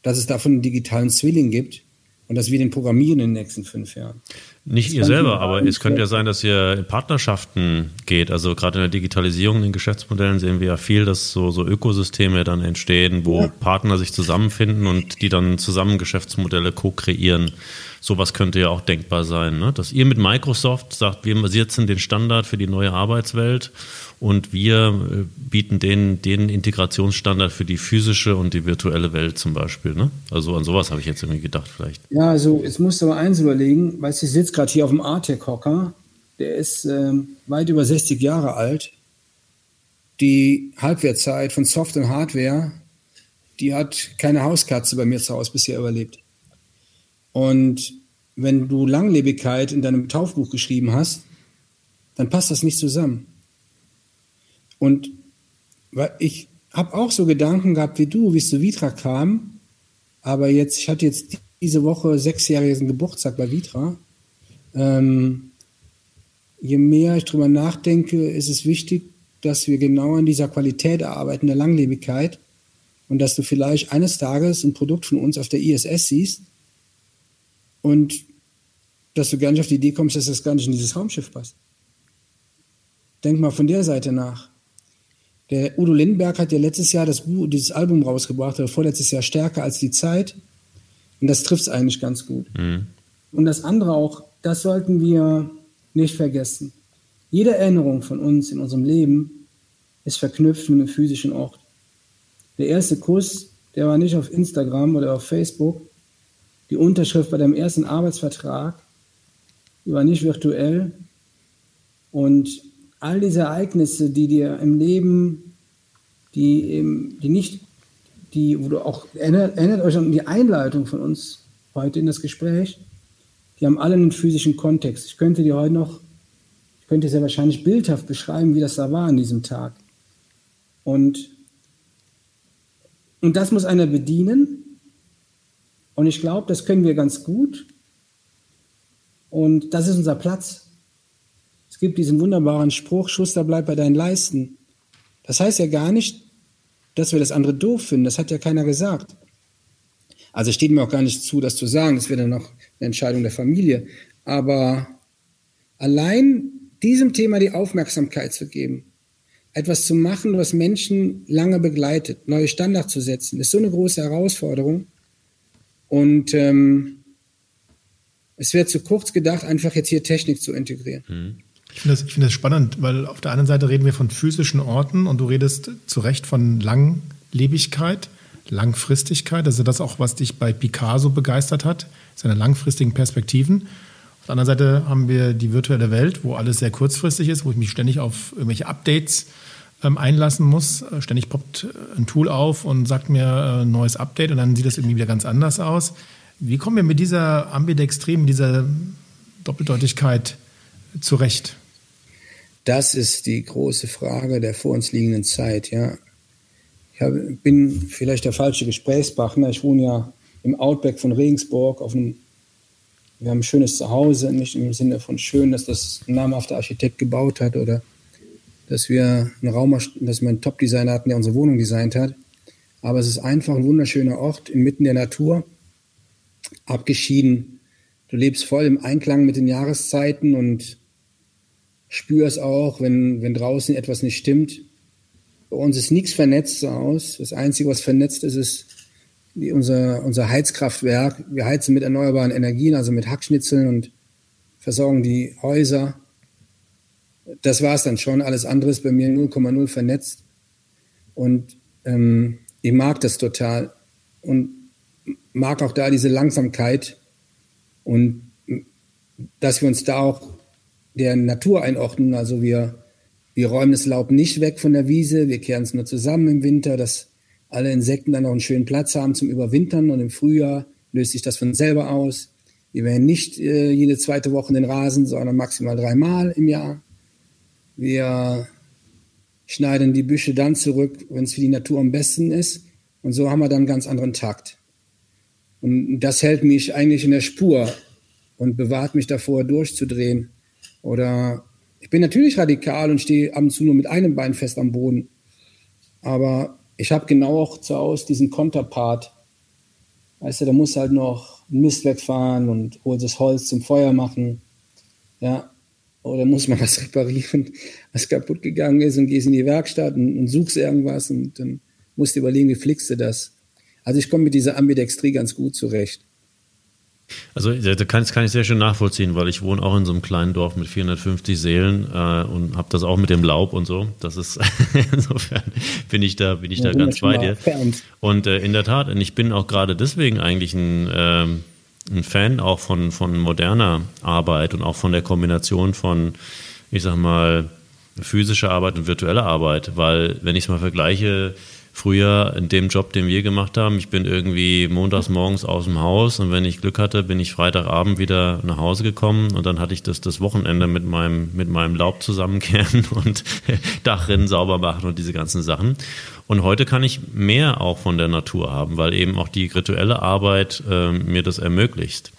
dass es davon einen digitalen Zwilling gibt, und dass wir den programmieren in den nächsten fünf Jahren. Nicht das ihr selber, aber es könnte ja sein, dass ihr in Partnerschaften geht. Also gerade in der Digitalisierung, in den Geschäftsmodellen sehen wir ja viel, dass so, so Ökosysteme dann entstehen, wo ja. Partner sich zusammenfinden und die dann zusammen Geschäftsmodelle co-kreieren. Sowas könnte ja auch denkbar sein, ne? dass ihr mit Microsoft sagt, wir setzen den Standard für die neue Arbeitswelt und wir äh, bieten den, den Integrationsstandard für die physische und die virtuelle Welt zum Beispiel. Ne? Also an sowas habe ich jetzt irgendwie gedacht vielleicht. Ja, also jetzt musst du aber eins überlegen, weißt du, ich sitze gerade hier auf dem Artec-Hocker, der ist ähm, weit über 60 Jahre alt. Die Halbwertzeit von Soft und Hardware, die hat keine Hauskatze bei mir zu Hause bisher überlebt. Und wenn du Langlebigkeit in deinem Taufbuch geschrieben hast, dann passt das nicht zusammen. Und ich habe auch so Gedanken gehabt wie du, wie es zu Vitra kam. Aber jetzt, ich hatte jetzt diese Woche sechsjährigen Geburtstag bei Vitra. Ähm, je mehr ich drüber nachdenke, ist es wichtig, dass wir genau an dieser Qualität arbeiten, der Langlebigkeit. Und dass du vielleicht eines Tages ein Produkt von uns auf der ISS siehst und dass du gar nicht auf die Idee kommst, dass das gar nicht in dieses Raumschiff passt. Denk mal von der Seite nach. Der Udo Lindenberg hat ja letztes Jahr das, dieses Album rausgebracht, oder vorletztes Jahr stärker als die Zeit. Und das trifft es eigentlich ganz gut. Mhm. Und das andere auch, das sollten wir nicht vergessen. Jede Erinnerung von uns in unserem Leben ist verknüpft mit einem physischen Ort. Der erste Kuss, der war nicht auf Instagram oder auf Facebook. Die Unterschrift bei deinem ersten Arbeitsvertrag, die war nicht virtuell. Und all diese Ereignisse, die dir im Leben, die, eben, die nicht, die, wo du auch, erinnert, erinnert euch an die Einleitung von uns heute in das Gespräch, die haben alle einen physischen Kontext. Ich könnte dir heute noch, ich könnte sehr wahrscheinlich bildhaft beschreiben, wie das da war an diesem Tag. Und, und das muss einer bedienen. Und ich glaube, das können wir ganz gut. Und das ist unser Platz. Es gibt diesen wunderbaren Spruch, Schuster bleibt bei deinen Leisten. Das heißt ja gar nicht, dass wir das andere doof finden. Das hat ja keiner gesagt. Also steht mir auch gar nicht zu, das zu sagen. Das wäre dann noch eine Entscheidung der Familie. Aber allein diesem Thema die Aufmerksamkeit zu geben, etwas zu machen, was Menschen lange begleitet, neue Standards zu setzen, ist so eine große Herausforderung. Und ähm, es wäre zu kurz gedacht, einfach jetzt hier Technik zu integrieren. Mhm. Ich finde das, find das spannend, weil auf der einen Seite reden wir von physischen Orten und du redest zu Recht von Langlebigkeit, Langfristigkeit. Also das auch, was dich bei Picasso begeistert hat, seine langfristigen Perspektiven. Auf der anderen Seite haben wir die virtuelle Welt, wo alles sehr kurzfristig ist, wo ich mich ständig auf irgendwelche Updates ähm, einlassen muss. Äh, ständig poppt äh, ein Tool auf und sagt mir äh, ein neues Update und dann sieht das irgendwie wieder ganz anders aus. Wie kommen wir mit dieser Ambidextrim, mit dieser Doppeldeutigkeit zurecht? Das ist die große Frage der vor uns liegenden Zeit, ja. Ich hab, bin vielleicht der falsche Gesprächspartner. Ich wohne ja im Outback von Regensburg auf einem, wir haben ein schönes Zuhause, nicht im Sinne von schön, dass das ein namhafter Architekt gebaut hat oder dass wir einen Raum, dass wir einen Top-Designer hatten, der unsere Wohnung designt hat. Aber es ist einfach ein wunderschöner Ort inmitten der Natur, abgeschieden. Du lebst voll im Einklang mit den Jahreszeiten und spüre es auch, wenn, wenn draußen etwas nicht stimmt. Bei uns ist nichts vernetzt aus. Das Einzige, was vernetzt ist, ist unser, unser Heizkraftwerk. Wir heizen mit erneuerbaren Energien, also mit Hackschnitzeln und versorgen die Häuser. Das war es dann schon. Alles andere ist bei mir 0,0 vernetzt. Und ähm, ich mag das total. Und mag auch da diese Langsamkeit und dass wir uns da auch der Natur einordnen. Also wir, wir räumen das Laub nicht weg von der Wiese, wir kehren es nur zusammen im Winter, dass alle Insekten dann noch einen schönen Platz haben zum Überwintern und im Frühjahr löst sich das von selber aus. Wir werden nicht äh, jede zweite Woche den Rasen, sondern maximal dreimal im Jahr. Wir schneiden die Büsche dann zurück, wenn es für die Natur am besten ist. Und so haben wir dann einen ganz anderen Takt. Und das hält mich eigentlich in der Spur und bewahrt mich davor, durchzudrehen. Oder ich bin natürlich radikal und stehe ab und zu nur mit einem Bein fest am Boden. Aber ich habe genau auch zu Hause diesen Konterpart. Weißt du, da musst du halt noch Mist wegfahren und holst das Holz zum Feuer machen. Ja, oder muss man was reparieren, was kaputt gegangen ist und gehst in die Werkstatt und, und suchst irgendwas und dann musst du überlegen, wie flickst du das. Also ich komme mit dieser Ambidextrie ganz gut zurecht. Also das kann, das kann ich sehr schön nachvollziehen, weil ich wohne auch in so einem kleinen Dorf mit 450 Seelen äh, und habe das auch mit dem Laub und so. Das ist insofern bin ich da bin ich ja, da ganz bei dir. Und äh, in der Tat, und ich bin auch gerade deswegen eigentlich ein, äh, ein Fan auch von von moderner Arbeit und auch von der Kombination von, ich sag mal, physischer Arbeit und virtueller Arbeit, weil wenn ich es mal vergleiche früher in dem Job, den wir gemacht haben. Ich bin irgendwie montags morgens aus dem Haus und wenn ich Glück hatte, bin ich Freitagabend wieder nach Hause gekommen und dann hatte ich das das Wochenende mit meinem, mit meinem Laub zusammenkehren und Dachrinnen sauber machen und diese ganzen Sachen. Und heute kann ich mehr auch von der Natur haben, weil eben auch die rituelle Arbeit äh, mir das ermöglicht.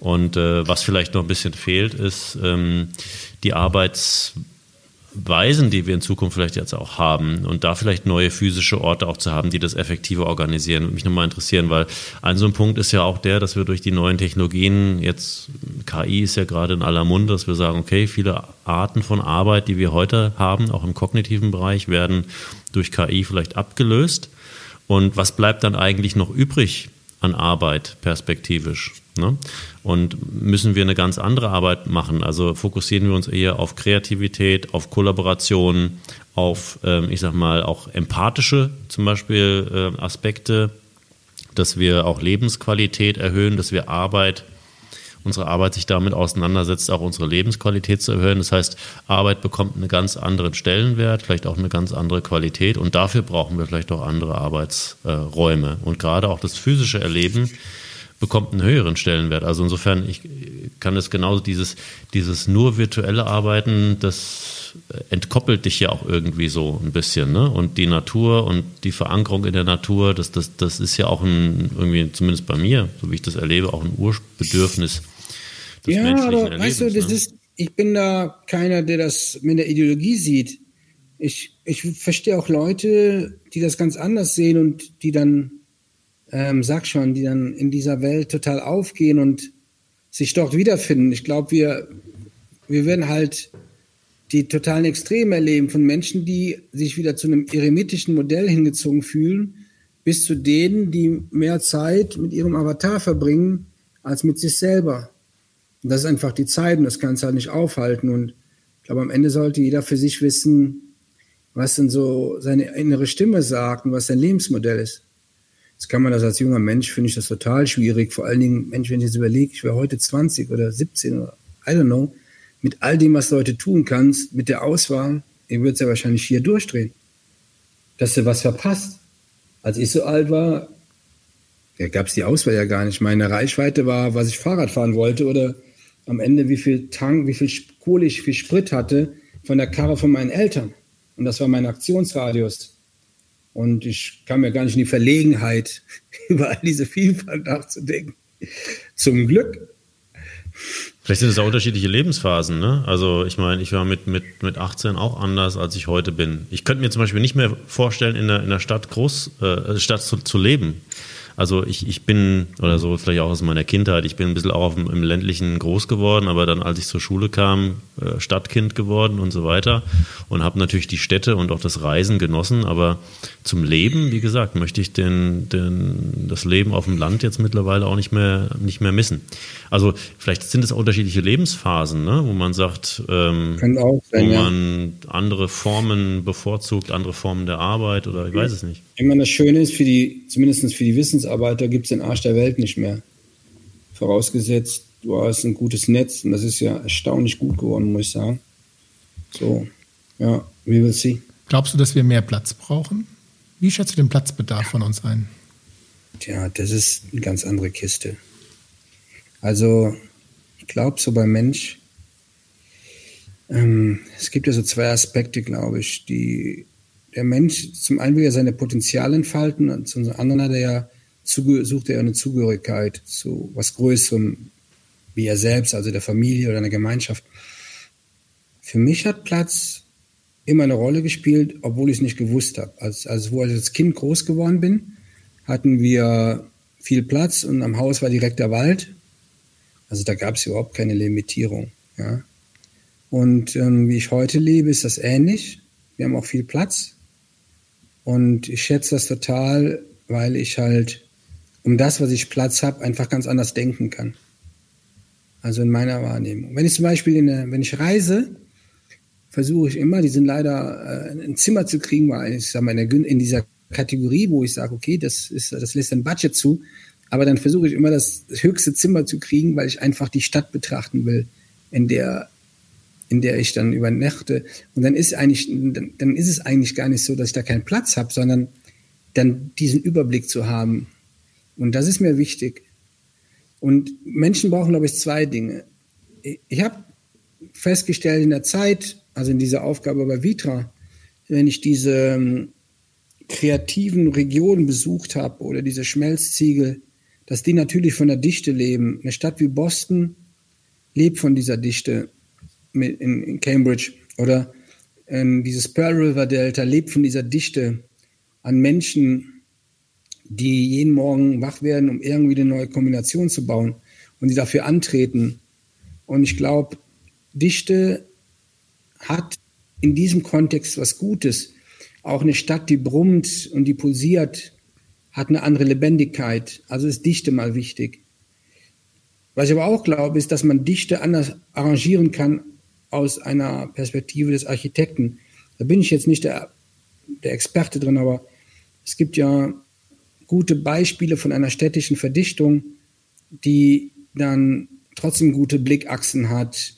Und äh, was vielleicht noch ein bisschen fehlt, ist ähm, die Arbeits Weisen, die wir in Zukunft vielleicht jetzt auch haben und da vielleicht neue physische Orte auch zu haben, die das effektiver organisieren, würde mich nochmal interessieren, weil ein so ein Punkt ist ja auch der, dass wir durch die neuen Technologien, jetzt KI ist ja gerade in aller Munde, dass wir sagen, okay, viele Arten von Arbeit, die wir heute haben, auch im kognitiven Bereich, werden durch KI vielleicht abgelöst. Und was bleibt dann eigentlich noch übrig an Arbeit perspektivisch? Ne? Und müssen wir eine ganz andere Arbeit machen? Also fokussieren wir uns eher auf Kreativität, auf Kollaboration, auf, ähm, ich sag mal, auch empathische zum Beispiel äh, Aspekte, dass wir auch Lebensqualität erhöhen, dass wir Arbeit, unsere Arbeit sich damit auseinandersetzt, auch unsere Lebensqualität zu erhöhen. Das heißt, Arbeit bekommt einen ganz anderen Stellenwert, vielleicht auch eine ganz andere Qualität und dafür brauchen wir vielleicht auch andere Arbeitsräume. Und gerade auch das physische Erleben bekommt einen höheren Stellenwert. Also insofern, ich kann das genauso, dieses, dieses nur virtuelle Arbeiten, das entkoppelt dich ja auch irgendwie so ein bisschen. Ne? Und die Natur und die Verankerung in der Natur, das, das, das ist ja auch ein, irgendwie, zumindest bei mir, so wie ich das erlebe, auch ein Urbedürfnis des ja, menschlichen aber, Erlebens. Weißt du, das ne? ist, ich bin da keiner, der das mit der Ideologie sieht. Ich, ich verstehe auch Leute, die das ganz anders sehen und die dann ähm, sag schon, die dann in dieser Welt total aufgehen und sich dort wiederfinden. Ich glaube, wir, wir werden halt die totalen Extreme erleben von Menschen, die sich wieder zu einem eremitischen Modell hingezogen fühlen, bis zu denen, die mehr Zeit mit ihrem Avatar verbringen als mit sich selber. Und das ist einfach die Zeit und das kann es halt nicht aufhalten. Und ich glaube, am Ende sollte jeder für sich wissen, was denn so seine innere Stimme sagt und was sein Lebensmodell ist. Jetzt kann man das als junger Mensch, finde ich das total schwierig. Vor allen Dingen, Mensch, wenn ich jetzt überlege, ich wäre heute 20 oder 17 oder I don't know, mit all dem, was du heute tun kannst, mit der Auswahl, ihr würdet ja wahrscheinlich hier durchdrehen. Dass du was verpasst. Als ich so alt war, ja, gab es die Auswahl ja gar nicht. Meine Reichweite war, was ich Fahrrad fahren wollte oder am Ende, wie viel Tank, wie viel Kohle ich, wie viel Sprit hatte von der Karre von meinen Eltern. Und das war mein Aktionsradius. Und ich kam mir gar nicht in die Verlegenheit, über all diese Vielfalt nachzudenken. Zum Glück. Vielleicht sind es auch unterschiedliche Lebensphasen, ne? Also ich meine, ich war mit, mit, mit 18 auch anders, als ich heute bin. Ich könnte mir zum Beispiel nicht mehr vorstellen, in der, in der Stadt groß, äh, Stadt zu, zu leben. Also ich, ich bin, oder so vielleicht auch aus meiner Kindheit, ich bin ein bisschen auch dem, im ländlichen groß geworden, aber dann, als ich zur Schule kam, äh, Stadtkind geworden und so weiter und habe natürlich die Städte und auch das Reisen genossen, aber zum Leben, wie gesagt, möchte ich den, den, das Leben auf dem Land jetzt mittlerweile auch nicht mehr, nicht mehr missen. Also vielleicht sind es auch unterschiedliche Lebensphasen, ne? wo man sagt, ähm, sein, wo man ja. andere Formen bevorzugt, andere Formen der Arbeit oder ich weiß es nicht. Ich meine, das Schöne ist, für die, zumindest für die Wissensarbeiter gibt es den Arsch der Welt nicht mehr. Vorausgesetzt, du hast ein gutes Netz und das ist ja erstaunlich gut geworden, muss ich sagen. So, ja, we will see. Glaubst du, dass wir mehr Platz brauchen? Wie schätzt du den Platzbedarf von uns ein? Tja, das ist eine ganz andere Kiste. Also, ich glaube, so beim Mensch, ähm, es gibt ja so zwei Aspekte, glaube ich, die der Mensch zum einen will er seine Potenziale entfalten und zum anderen hat er ja sucht er eine Zugehörigkeit zu was Größerem wie er selbst, also der Familie oder einer Gemeinschaft. Für mich hat Platz immer eine Rolle gespielt, obwohl ich es nicht gewusst habe. Als, also wo ich als Kind groß geworden bin, hatten wir viel Platz und am Haus war direkt der Wald. Also da gab es überhaupt keine Limitierung. Ja. Und ähm, wie ich heute lebe, ist das ähnlich. Wir haben auch viel Platz. Und ich schätze das total, weil ich halt um das, was ich Platz habe, einfach ganz anders denken kann. Also in meiner Wahrnehmung. Wenn ich zum Beispiel, in eine, wenn ich reise, versuche ich immer, die sind leider äh, ein Zimmer zu kriegen, weil ich sage mal, in, in dieser Kategorie, wo ich sage, okay, das ist, das lässt ein Budget zu, aber dann versuche ich immer das höchste Zimmer zu kriegen, weil ich einfach die Stadt betrachten will, in der in der ich dann übernachte. Und dann ist eigentlich, dann, dann ist es eigentlich gar nicht so, dass ich da keinen Platz habe, sondern dann diesen Überblick zu haben. Und das ist mir wichtig. Und Menschen brauchen, glaube ich, zwei Dinge. Ich habe festgestellt in der Zeit, also in dieser Aufgabe bei Vitra, wenn ich diese ähm, kreativen Regionen besucht habe oder diese Schmelzziegel, dass die natürlich von der Dichte leben. Eine Stadt wie Boston lebt von dieser Dichte in, Cambridge oder ähm, dieses Pearl River Delta lebt von dieser Dichte an Menschen, die jeden Morgen wach werden, um irgendwie eine neue Kombination zu bauen und die dafür antreten. Und ich glaube, Dichte hat in diesem Kontext was Gutes. Auch eine Stadt, die brummt und die pulsiert, hat eine andere Lebendigkeit. Also ist Dichte mal wichtig. Was ich aber auch glaube, ist, dass man Dichte anders arrangieren kann aus einer Perspektive des Architekten. Da bin ich jetzt nicht der, der Experte drin, aber es gibt ja gute Beispiele von einer städtischen Verdichtung, die dann trotzdem gute Blickachsen hat,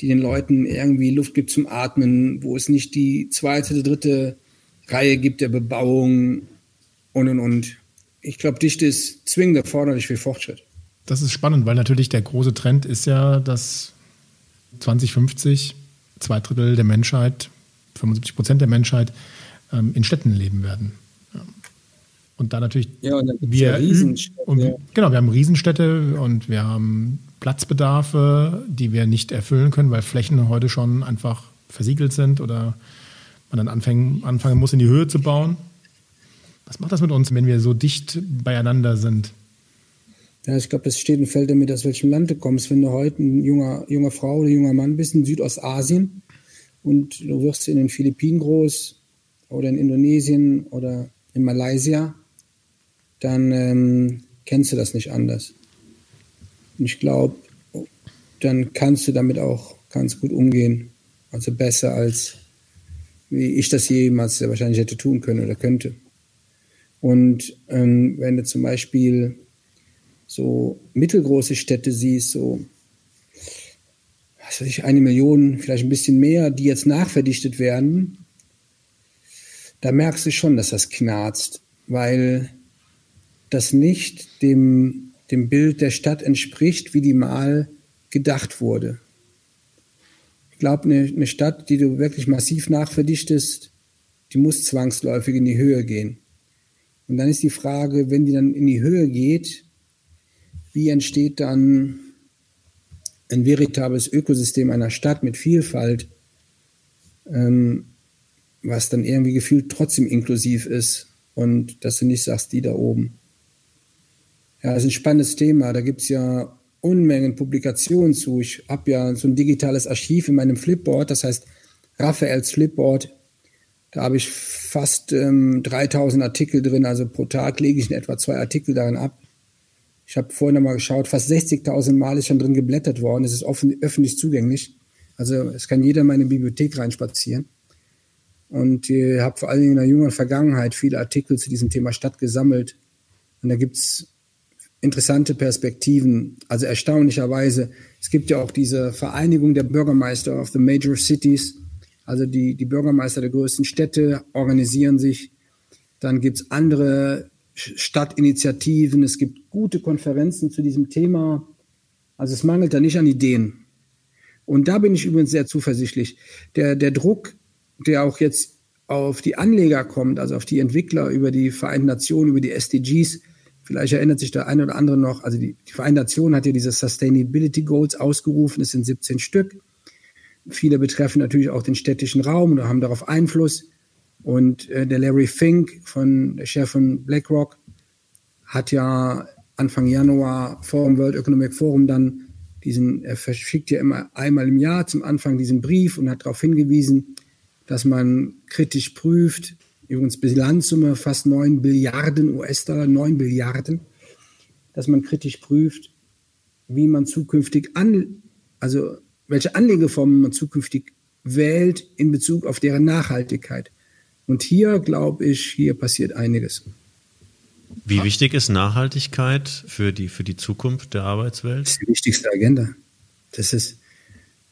die den Leuten irgendwie Luft gibt zum Atmen, wo es nicht die zweite, dritte Reihe gibt der Bebauung und und und. Ich glaube, Dichte ist zwingend erforderlich für Fortschritt. Das ist spannend, weil natürlich der große Trend ist ja, dass 2050 zwei Drittel der Menschheit, 75 Prozent der Menschheit ähm, in Städten leben werden. Und da natürlich ja, und wir ja und, ja. genau, wir haben Riesenstädte und wir haben Platzbedarfe, die wir nicht erfüllen können, weil Flächen heute schon einfach versiegelt sind oder man dann anfangen, anfangen muss, in die Höhe zu bauen. Was macht das mit uns, wenn wir so dicht beieinander sind? Ja, ich glaube, es steht und fällt damit, aus welchem Land du kommst. Wenn du heute ein junger, junger Frau oder junger Mann bist in Südostasien und du wirst in den Philippinen groß oder in Indonesien oder in Malaysia, dann ähm, kennst du das nicht anders. Und ich glaube, dann kannst du damit auch ganz gut umgehen. Also besser als wie ich das jemals wahrscheinlich hätte tun können oder könnte. Und ähm, wenn du zum Beispiel so mittelgroße Städte siehst, so was weiß ich, eine Million, vielleicht ein bisschen mehr, die jetzt nachverdichtet werden, da merkst du schon, dass das knarzt, weil das nicht dem, dem Bild der Stadt entspricht, wie die mal gedacht wurde. Ich glaube, eine, eine Stadt, die du wirklich massiv nachverdichtest, die muss zwangsläufig in die Höhe gehen. Und dann ist die Frage, wenn die dann in die Höhe geht, wie entsteht dann ein veritables Ökosystem einer Stadt mit Vielfalt, ähm, was dann irgendwie gefühlt trotzdem inklusiv ist und dass du nicht sagst, die da oben. Ja, das ist ein spannendes Thema. Da gibt es ja Unmengen Publikationen zu. Ich habe ja so ein digitales Archiv in meinem Flipboard, das heißt Raphaels Flipboard. Da habe ich fast ähm, 3000 Artikel drin, also pro Tag lege ich in etwa zwei Artikel darin ab. Ich habe vorhin noch mal geschaut, fast 60.000 Mal ist schon drin geblättert worden. Es ist offen, öffentlich zugänglich. Also es kann jeder in meine Bibliothek reinspazieren. Und ich habe vor allen Dingen in der jüngeren Vergangenheit viele Artikel zu diesem Thema Stadt gesammelt. Und da gibt es interessante Perspektiven. Also erstaunlicherweise, es gibt ja auch diese Vereinigung der Bürgermeister of the Major Cities. Also die, die Bürgermeister der größten Städte organisieren sich. Dann gibt es andere Stadtinitiativen. Es gibt gute Konferenzen zu diesem Thema. Also es mangelt da nicht an Ideen. Und da bin ich übrigens sehr zuversichtlich. Der, der Druck, der auch jetzt auf die Anleger kommt, also auf die Entwickler über die Vereinten Nationen, über die SDGs, Vielleicht erinnert sich der eine oder andere noch, also die, die Vereinten Nationen hat ja diese Sustainability Goals ausgerufen, es sind 17 Stück. Viele betreffen natürlich auch den städtischen Raum und haben darauf Einfluss. Und äh, der Larry Fink, von, der Chef von BlackRock, hat ja Anfang Januar vor dem World Economic Forum dann diesen, er verschickt ja immer einmal im Jahr zum Anfang diesen Brief und hat darauf hingewiesen, dass man kritisch prüft, übrigens Bilanzsumme fast 9 Billiarden US-Dollar, 9 Billiarden, dass man kritisch prüft, wie man zukünftig an, also welche Anlegeformen man zukünftig wählt in Bezug auf deren Nachhaltigkeit. Und hier glaube ich, hier passiert einiges. Wie wichtig ist Nachhaltigkeit für die, für die Zukunft der Arbeitswelt? Das ist die wichtigste Agenda. Das ist,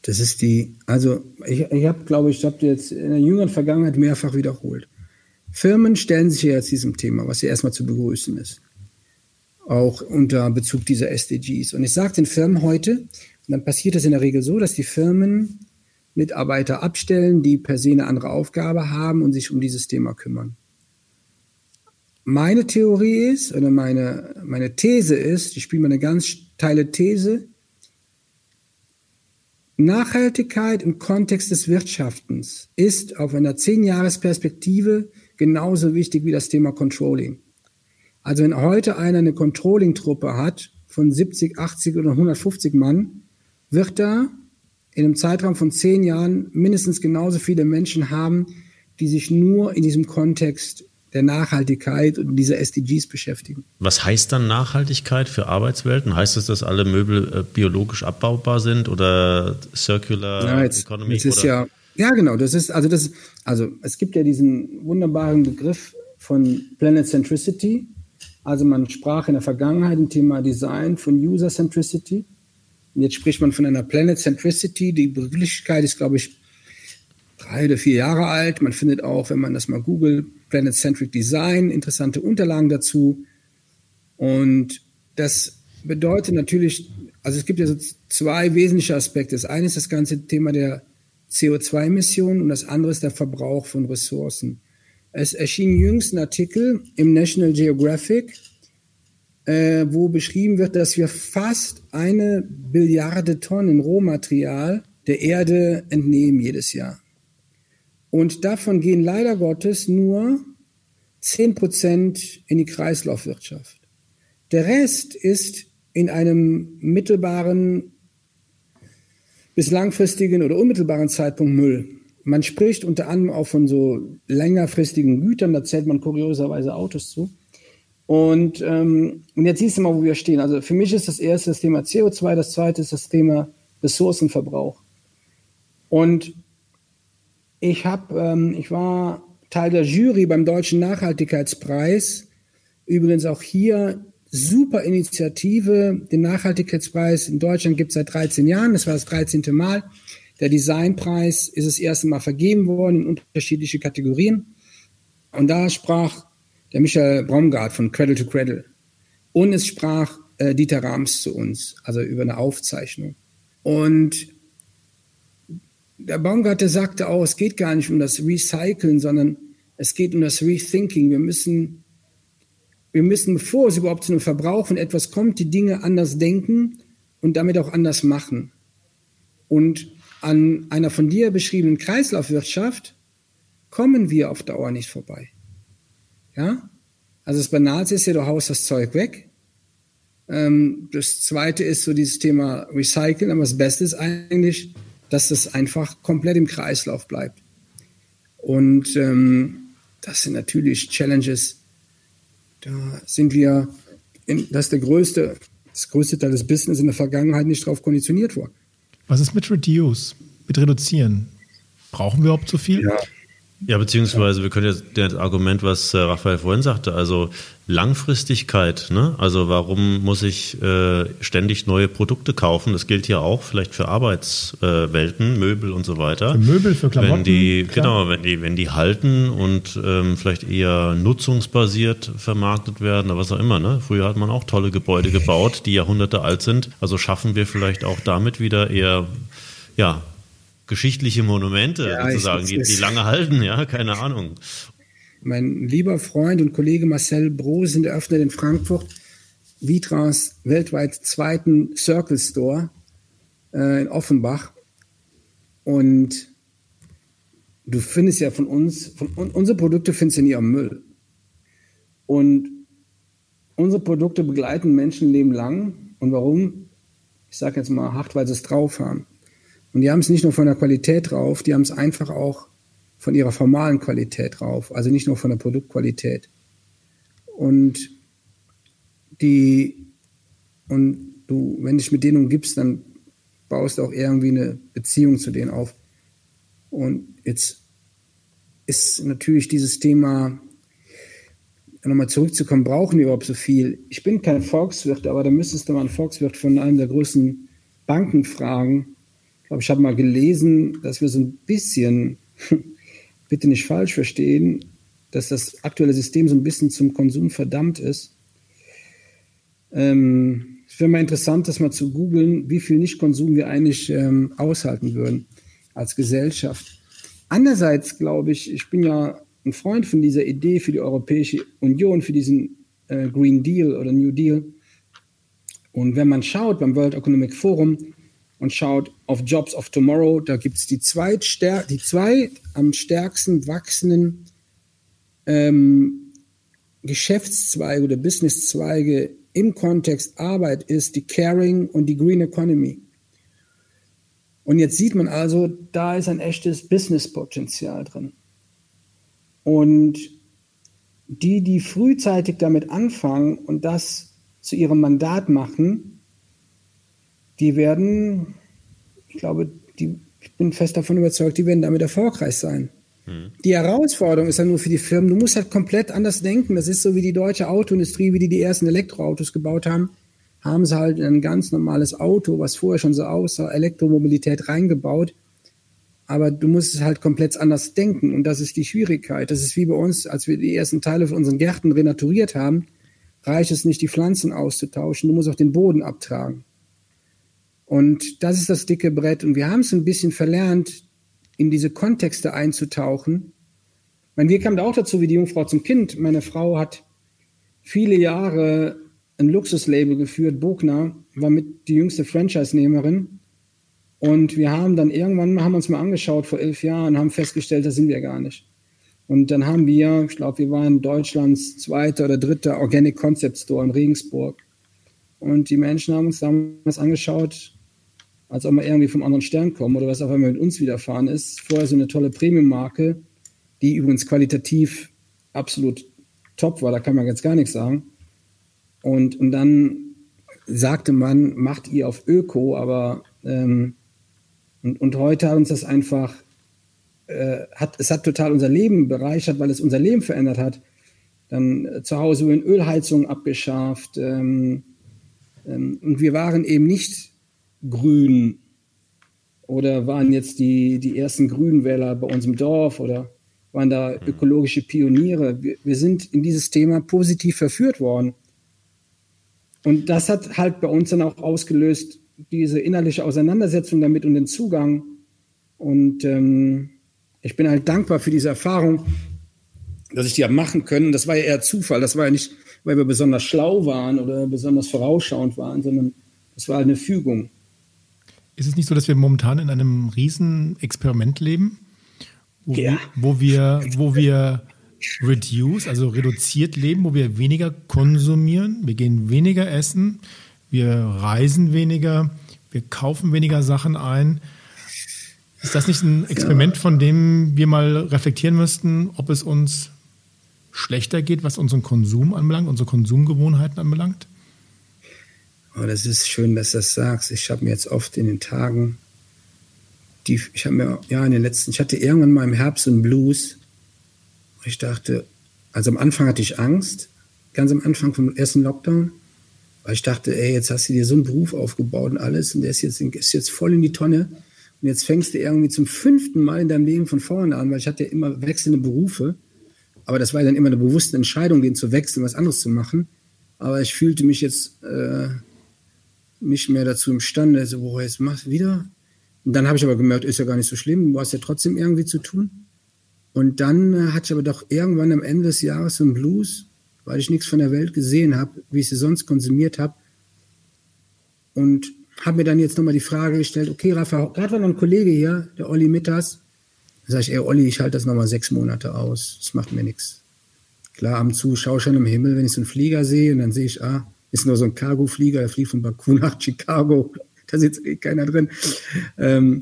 das ist die, also ich, ich habe, glaube ich, ich habe jetzt in der jüngeren Vergangenheit mehrfach wiederholt. Firmen stellen sich jetzt diesem Thema, was ja erstmal zu begrüßen ist. Auch unter Bezug dieser SDGs. Und ich sage den Firmen heute, und dann passiert es in der Regel so, dass die Firmen Mitarbeiter abstellen, die per se eine andere Aufgabe haben und sich um dieses Thema kümmern. Meine Theorie ist, oder meine, meine These ist, ich spiele mal eine ganz steile These, Nachhaltigkeit im Kontext des Wirtschaftens ist auf einer Zehn-Jahres-Perspektive genauso wichtig wie das Thema Controlling. Also wenn heute einer eine Controlling-Truppe hat von 70, 80 oder 150 Mann, wird da in einem Zeitraum von zehn Jahren mindestens genauso viele Menschen haben, die sich nur in diesem Kontext der Nachhaltigkeit und dieser SDGs beschäftigen. Was heißt dann Nachhaltigkeit für Arbeitswelten? Heißt es, dass alle Möbel äh, biologisch abbaubar sind oder Circular ja, jetzt, Economy? Jetzt ist ja, ja, genau. Das ist also das. Also es gibt ja diesen wunderbaren Begriff von Planet Centricity. Also man sprach in der Vergangenheit im Thema Design von User Centricity. Und jetzt spricht man von einer Planet Centricity. Die Begrifflichkeit ist, glaube ich, drei oder vier Jahre alt. Man findet auch, wenn man das mal googelt, Planet Centric Design, interessante Unterlagen dazu. Und das bedeutet natürlich, also es gibt ja so zwei wesentliche Aspekte. Das eine ist das ganze Thema der CO2-Emissionen und das andere ist der Verbrauch von Ressourcen. Es erschien jüngst ein Artikel im National Geographic, äh, wo beschrieben wird, dass wir fast eine Billiarde Tonnen Rohmaterial der Erde entnehmen jedes Jahr. Und davon gehen leider Gottes nur 10 Prozent in die Kreislaufwirtschaft. Der Rest ist in einem mittelbaren bis langfristigen oder unmittelbaren Zeitpunkt Müll. Man spricht unter anderem auch von so längerfristigen Gütern, da zählt man kurioserweise Autos zu. Und, ähm, und jetzt siehst du mal, wo wir stehen. Also für mich ist das erste das Thema CO2, das zweite ist das Thema Ressourcenverbrauch. Und ich habe, ähm, ich war Teil der Jury beim Deutschen Nachhaltigkeitspreis. Übrigens auch hier super Initiative. Den Nachhaltigkeitspreis in Deutschland gibt es seit 13 Jahren. Das war das 13. Mal. Der Designpreis ist das erste Mal vergeben worden in unterschiedliche Kategorien. Und da sprach der Michael Braumgart von Cradle to Cradle. Und es sprach äh, Dieter Rams zu uns, also über eine Aufzeichnung. Und der Baumgartner sagte auch, es geht gar nicht um das Recyceln, sondern es geht um das Rethinking. Wir müssen, wir müssen, bevor es überhaupt zu einem Verbrauch von etwas kommt, die Dinge anders denken und damit auch anders machen. Und an einer von dir beschriebenen Kreislaufwirtschaft kommen wir auf Dauer nicht vorbei. Ja? Also das Banalste ist ja, du haust das Zeug weg. Ähm, das zweite ist so dieses Thema Recyceln, aber das Beste ist eigentlich, dass das einfach komplett im Kreislauf bleibt. Und ähm, das sind natürlich Challenges. Da sind wir, in, das ist der größte, das größte Teil des Business in der Vergangenheit nicht darauf konditioniert worden. Was ist mit Reduce, mit Reduzieren? Brauchen wir überhaupt so viel? Ja, ja, beziehungsweise wir können jetzt das Argument, was äh, Raphael vorhin sagte, also Langfristigkeit. Ne? Also warum muss ich äh, ständig neue Produkte kaufen? Das gilt ja auch vielleicht für Arbeitswelten, äh, Möbel und so weiter. Für Möbel, für Klamotten. Wenn die, genau, wenn die, wenn die halten und ähm, vielleicht eher nutzungsbasiert vermarktet werden oder was auch immer. Ne? Früher hat man auch tolle Gebäude gebaut, die Jahrhunderte alt sind. Also schaffen wir vielleicht auch damit wieder eher ja, geschichtliche Monumente ja, sozusagen, die, die lange halten, ja, keine Ahnung. Mein lieber Freund und Kollege Marcel Brosen eröffnet in Frankfurt Vitras weltweit zweiten Circle Store äh, in Offenbach. Und du findest ja von uns, von unsere Produkte findest du nie am Müll. Und unsere Produkte begleiten Menschenleben lang. Und warum? Ich sage jetzt mal hart, weil sie es drauf haben. Und die haben es nicht nur von der Qualität drauf, die haben es einfach auch von ihrer formalen Qualität drauf. Also nicht nur von der Produktqualität. Und die, und du, wenn dich mit denen umgibst, dann baust du auch irgendwie eine Beziehung zu denen auf. Und jetzt ist natürlich dieses Thema, nochmal zurückzukommen, brauchen wir überhaupt so viel? Ich bin kein Volkswirt, aber da müsstest du mal einen Volkswirt von einem der größten Banken fragen. Glaube, ich habe mal gelesen, dass wir so ein bisschen, bitte nicht falsch verstehen, dass das aktuelle System so ein bisschen zum Konsum verdammt ist. Ähm, es wäre mal interessant, das mal zu googeln, wie viel Nichtkonsum wir eigentlich ähm, aushalten würden als Gesellschaft. Andererseits glaube ich, ich bin ja ein Freund von dieser Idee für die Europäische Union, für diesen äh, Green Deal oder New Deal. Und wenn man schaut beim World Economic Forum und schaut auf Jobs of Tomorrow, da gibt es die, die zwei am stärksten wachsenden ähm, Geschäftszweige oder Businesszweige im Kontext Arbeit ist die Caring und die Green Economy. Und jetzt sieht man also, da ist ein echtes Businesspotenzial drin. Und die, die frühzeitig damit anfangen und das zu ihrem Mandat machen, die werden, ich glaube, die, ich bin fest davon überzeugt, die werden damit erfolgreich sein. Mhm. Die Herausforderung ist ja nur für die Firmen, du musst halt komplett anders denken. Das ist so wie die deutsche Autoindustrie, wie die die ersten Elektroautos gebaut haben, haben sie halt ein ganz normales Auto, was vorher schon so aussah, Elektromobilität reingebaut. Aber du musst es halt komplett anders denken und das ist die Schwierigkeit. Das ist wie bei uns, als wir die ersten Teile von unseren Gärten renaturiert haben, reicht es nicht, die Pflanzen auszutauschen, du musst auch den Boden abtragen. Und das ist das dicke Brett. Und wir haben es ein bisschen verlernt, in diese Kontexte einzutauchen. Ich meine, wir kamen da auch dazu wie die Jungfrau zum Kind. Meine Frau hat viele Jahre ein Luxuslabel geführt, Bogner, war mit die jüngste Franchise-Nehmerin. Und wir haben dann irgendwann, haben uns mal angeschaut vor elf Jahren, haben festgestellt, da sind wir gar nicht. Und dann haben wir, ich glaube, wir waren Deutschlands zweiter oder dritter Organic Concept Store in Regensburg. Und die Menschen haben uns damals angeschaut, als ob wir irgendwie vom anderen Stern kommen oder was auch immer mit uns widerfahren ist. Vorher so eine tolle Premium-Marke, die übrigens qualitativ absolut top war, da kann man jetzt gar nichts sagen. Und, und dann sagte man, macht ihr auf Öko, aber ähm, und, und heute hat uns das einfach, äh, hat, es hat total unser Leben bereichert, weil es unser Leben verändert hat. Dann äh, zu Hause wurden Ölheizungen abgeschafft ähm, ähm, und wir waren eben nicht grün oder waren jetzt die, die ersten Grünwähler bei uns im Dorf oder waren da mhm. ökologische Pioniere. Wir, wir sind in dieses Thema positiv verführt worden. Und das hat halt bei uns dann auch ausgelöst, diese innerliche Auseinandersetzung damit und den Zugang. Und ähm, ich bin halt dankbar für diese Erfahrung, dass ich die habe machen können. Das war ja eher Zufall. Das war ja nicht, weil wir besonders schlau waren oder besonders vorausschauend waren, sondern das war halt eine Fügung. Ist es nicht so, dass wir momentan in einem riesen Experiment leben, wo, ja. wo wir, wo wir reduce, also reduziert leben, wo wir weniger konsumieren, wir gehen weniger essen, wir reisen weniger, wir kaufen weniger Sachen ein. Ist das nicht ein Experiment, von dem wir mal reflektieren müssten, ob es uns schlechter geht, was unseren Konsum anbelangt, unsere Konsumgewohnheiten anbelangt? Oh, das ist schön, dass du das sagst. Ich habe mir jetzt oft in den Tagen, die, ich habe mir, ja, in den letzten, ich hatte irgendwann mal im Herbst einen Blues. Ich dachte, also am Anfang hatte ich Angst, ganz am Anfang vom ersten Lockdown, weil ich dachte, ey, jetzt hast du dir so einen Beruf aufgebaut und alles und der ist jetzt, ist jetzt voll in die Tonne. Und jetzt fängst du irgendwie zum fünften Mal in deinem Leben von vorne an, weil ich hatte immer wechselnde Berufe. Aber das war dann immer eine bewusste Entscheidung, den zu wechseln, was anderes zu machen. Aber ich fühlte mich jetzt äh, nicht mehr dazu imstande. So, boah, jetzt machst wieder. Und dann habe ich aber gemerkt, ist ja gar nicht so schlimm, du hast ja trotzdem irgendwie zu tun. Und dann äh, hatte ich aber doch irgendwann am Ende des Jahres so einen Blues, weil ich nichts von der Welt gesehen habe, wie ich sie sonst konsumiert habe. Und habe mir dann jetzt nochmal die Frage gestellt, okay, Rafa, gerade war noch ein Kollege hier, der Olli Mitters. Da sage ich, ey Olli, ich halte das nochmal sechs Monate aus. Das macht mir nichts. klar, am zu schaue schon im Himmel, wenn ich so einen Flieger sehe und dann sehe ich, ah, ist nur so ein Cargo-Flieger, der fliegt von Baku nach Chicago, da sitzt eh keiner drin. Ähm,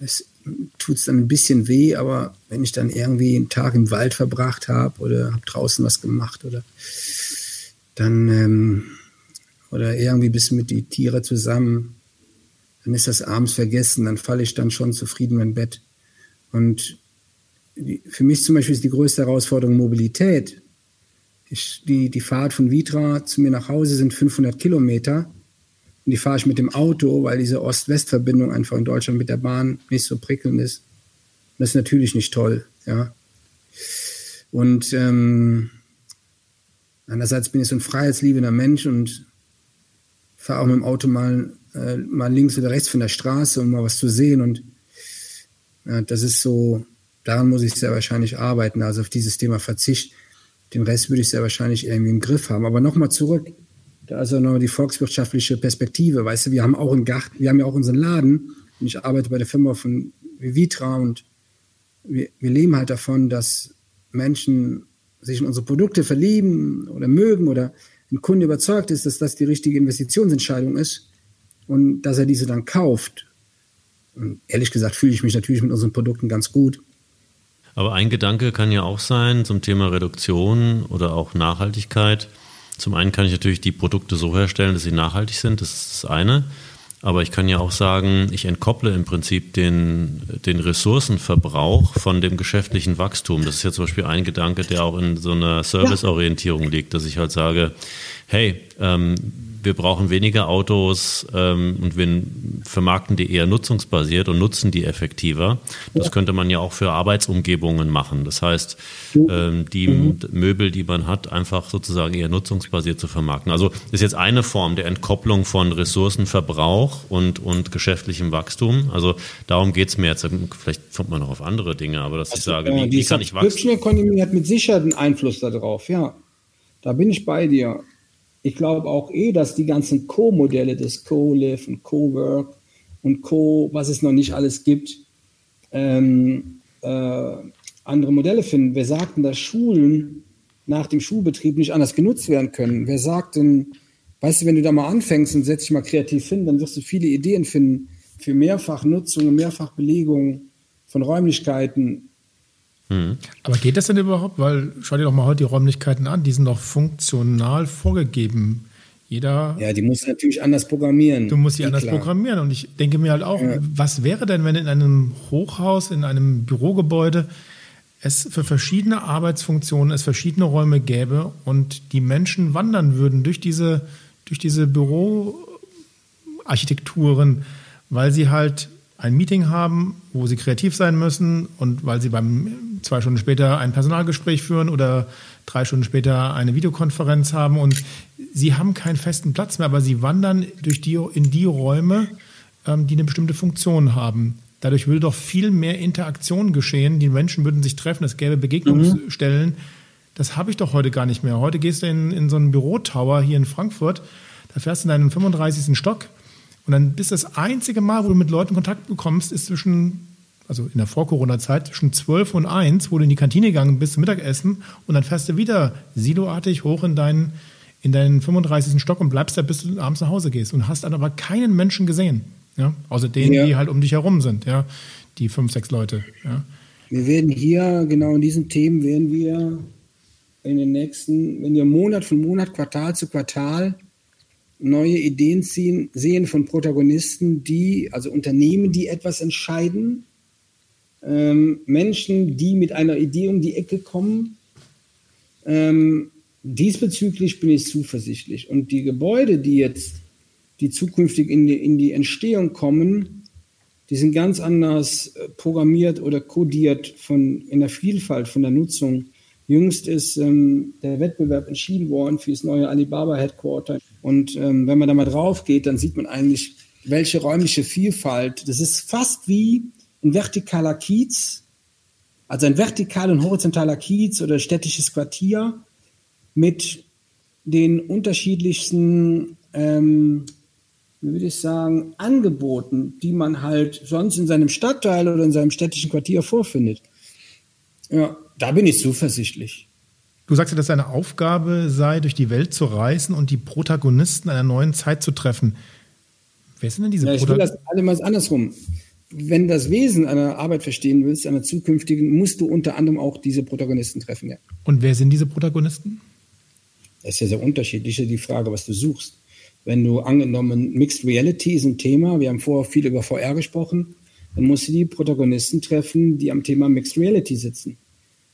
es tut es dann ein bisschen weh, aber wenn ich dann irgendwie einen Tag im Wald verbracht habe oder habe draußen was gemacht oder dann ähm, oder irgendwie bis mit die Tiere zusammen, dann ist das abends vergessen, dann falle ich dann schon zufrieden in Bett. Und die, für mich zum Beispiel ist die größte Herausforderung Mobilität. Ich, die, die Fahrt von Vitra zu mir nach Hause sind 500 Kilometer. Und die fahre ich mit dem Auto, weil diese Ost-West-Verbindung einfach in Deutschland mit der Bahn nicht so prickelnd ist. Und das ist natürlich nicht toll, ja. Und ähm, andererseits bin ich so ein freiheitsliebender Mensch und fahre auch mit dem Auto mal, äh, mal links oder rechts von der Straße, um mal was zu sehen. Und ja, das ist so, daran muss ich sehr wahrscheinlich arbeiten, also auf dieses Thema Verzicht. Den Rest würde ich sehr wahrscheinlich irgendwie im Griff haben. Aber nochmal zurück, da ist auch noch die volkswirtschaftliche Perspektive. Weißt du, wir haben auch einen Garten, wir haben ja auch unseren Laden. Und ich arbeite bei der Firma von Vitra und wir, wir leben halt davon, dass Menschen sich in unsere Produkte verlieben oder mögen oder ein Kunde überzeugt ist, dass das die richtige Investitionsentscheidung ist und dass er diese dann kauft. Und ehrlich gesagt fühle ich mich natürlich mit unseren Produkten ganz gut. Aber ein Gedanke kann ja auch sein zum Thema Reduktion oder auch Nachhaltigkeit. Zum einen kann ich natürlich die Produkte so herstellen, dass sie nachhaltig sind, das ist das eine. Aber ich kann ja auch sagen, ich entkopple im Prinzip den, den Ressourcenverbrauch von dem geschäftlichen Wachstum. Das ist ja zum Beispiel ein Gedanke, der auch in so einer Serviceorientierung liegt, dass ich halt sage, hey, ähm, wir brauchen weniger Autos ähm, und wir vermarkten die eher nutzungsbasiert und nutzen die effektiver. Das könnte man ja auch für Arbeitsumgebungen machen. Das heißt, ähm, die mhm. Möbel, die man hat, einfach sozusagen eher nutzungsbasiert zu vermarkten. Also ist jetzt eine Form der Entkopplung von Ressourcenverbrauch und, und geschäftlichem Wachstum. Also darum geht es mir jetzt. Vielleicht kommt man noch auf andere Dinge, aber dass also, ich sage, wie, wie kann ich wachsen? Die Ökonomie hat mit Sicherheit einen Einfluss darauf, ja. Da bin ich bei dir ich glaube auch eh, dass die ganzen Co-Modelle des Co-Live und Co-Work und Co, was es noch nicht alles gibt, ähm, äh, andere Modelle finden. Wer sagt denn, dass Schulen nach dem Schulbetrieb nicht anders genutzt werden können? Wer sagt denn, weißt du, wenn du da mal anfängst und setzt dich mal kreativ hin, dann wirst du viele Ideen finden für Mehrfachnutzung und Mehrfachbelegung von Räumlichkeiten, Mhm. Aber geht das denn überhaupt? Weil schau dir doch mal heute die Räumlichkeiten an, die sind doch funktional vorgegeben. Jeder. Ja, die muss natürlich anders programmieren. Du musst sie anders klar. programmieren. Und ich denke mir halt auch, ja. was wäre denn, wenn in einem Hochhaus, in einem Bürogebäude es für verschiedene Arbeitsfunktionen es verschiedene Räume gäbe und die Menschen wandern würden durch diese, durch diese Büroarchitekturen, weil sie halt ein Meeting haben, wo sie kreativ sein müssen und weil sie beim zwei Stunden später ein Personalgespräch führen oder drei Stunden später eine Videokonferenz haben und sie haben keinen festen Platz mehr, aber sie wandern durch die, in die Räume, ähm, die eine bestimmte Funktion haben. Dadurch würde doch viel mehr Interaktion geschehen. Die Menschen würden sich treffen, es gäbe Begegnungsstellen. Mhm. Das habe ich doch heute gar nicht mehr. Heute gehst du in, in so einen Bürotower hier in Frankfurt, da fährst du in deinem 35. Stock und dann bist das einzige Mal, wo du mit Leuten Kontakt bekommst, ist zwischen, also in der Vor-Corona-Zeit, zwischen 12 und 1, wo du in die Kantine gegangen bist zum Mittagessen und dann fährst du wieder siloartig hoch in deinen, in deinen 35. Stock und bleibst da, bis du abends nach Hause gehst und hast dann aber keinen Menschen gesehen. Ja? Außer denen, ja. die halt um dich herum sind, ja, die fünf, sechs Leute. Ja. Wir werden hier, genau in diesen Themen, werden wir in den nächsten, wenn wir Monat für Monat, Quartal zu Quartal neue Ideen ziehen, sehen von Protagonisten, die, also Unternehmen, die etwas entscheiden, ähm, Menschen, die mit einer Idee um die Ecke kommen. Ähm, diesbezüglich bin ich zuversichtlich. Und die Gebäude, die jetzt, die zukünftig in die, in die Entstehung kommen, die sind ganz anders äh, programmiert oder kodiert von, in der Vielfalt von der Nutzung Jüngst ist ähm, der Wettbewerb entschieden worden für das neue Alibaba Headquarter. Und ähm, wenn man da mal drauf geht, dann sieht man eigentlich, welche räumliche Vielfalt. Das ist fast wie ein vertikaler Kiez, also ein vertikaler und horizontaler Kiez oder städtisches Quartier mit den unterschiedlichsten, ähm, wie würde ich sagen, Angeboten, die man halt sonst in seinem Stadtteil oder in seinem städtischen Quartier vorfindet. Ja, da bin ich zuversichtlich. Du sagst ja, dass deine Aufgabe sei, durch die Welt zu reisen und die Protagonisten einer neuen Zeit zu treffen. Wer sind denn diese ja, ich Protagonisten? Ich will das alle andersrum. Wenn das Wesen einer Arbeit verstehen willst, einer zukünftigen, musst du unter anderem auch diese Protagonisten treffen. Ja. Und wer sind diese Protagonisten? Das ist ja sehr unterschiedlich, die Frage, was du suchst. Wenn du angenommen, Mixed Reality ist ein Thema, wir haben vorher viel über VR gesprochen, dann musst du die Protagonisten treffen, die am Thema Mixed Reality sitzen.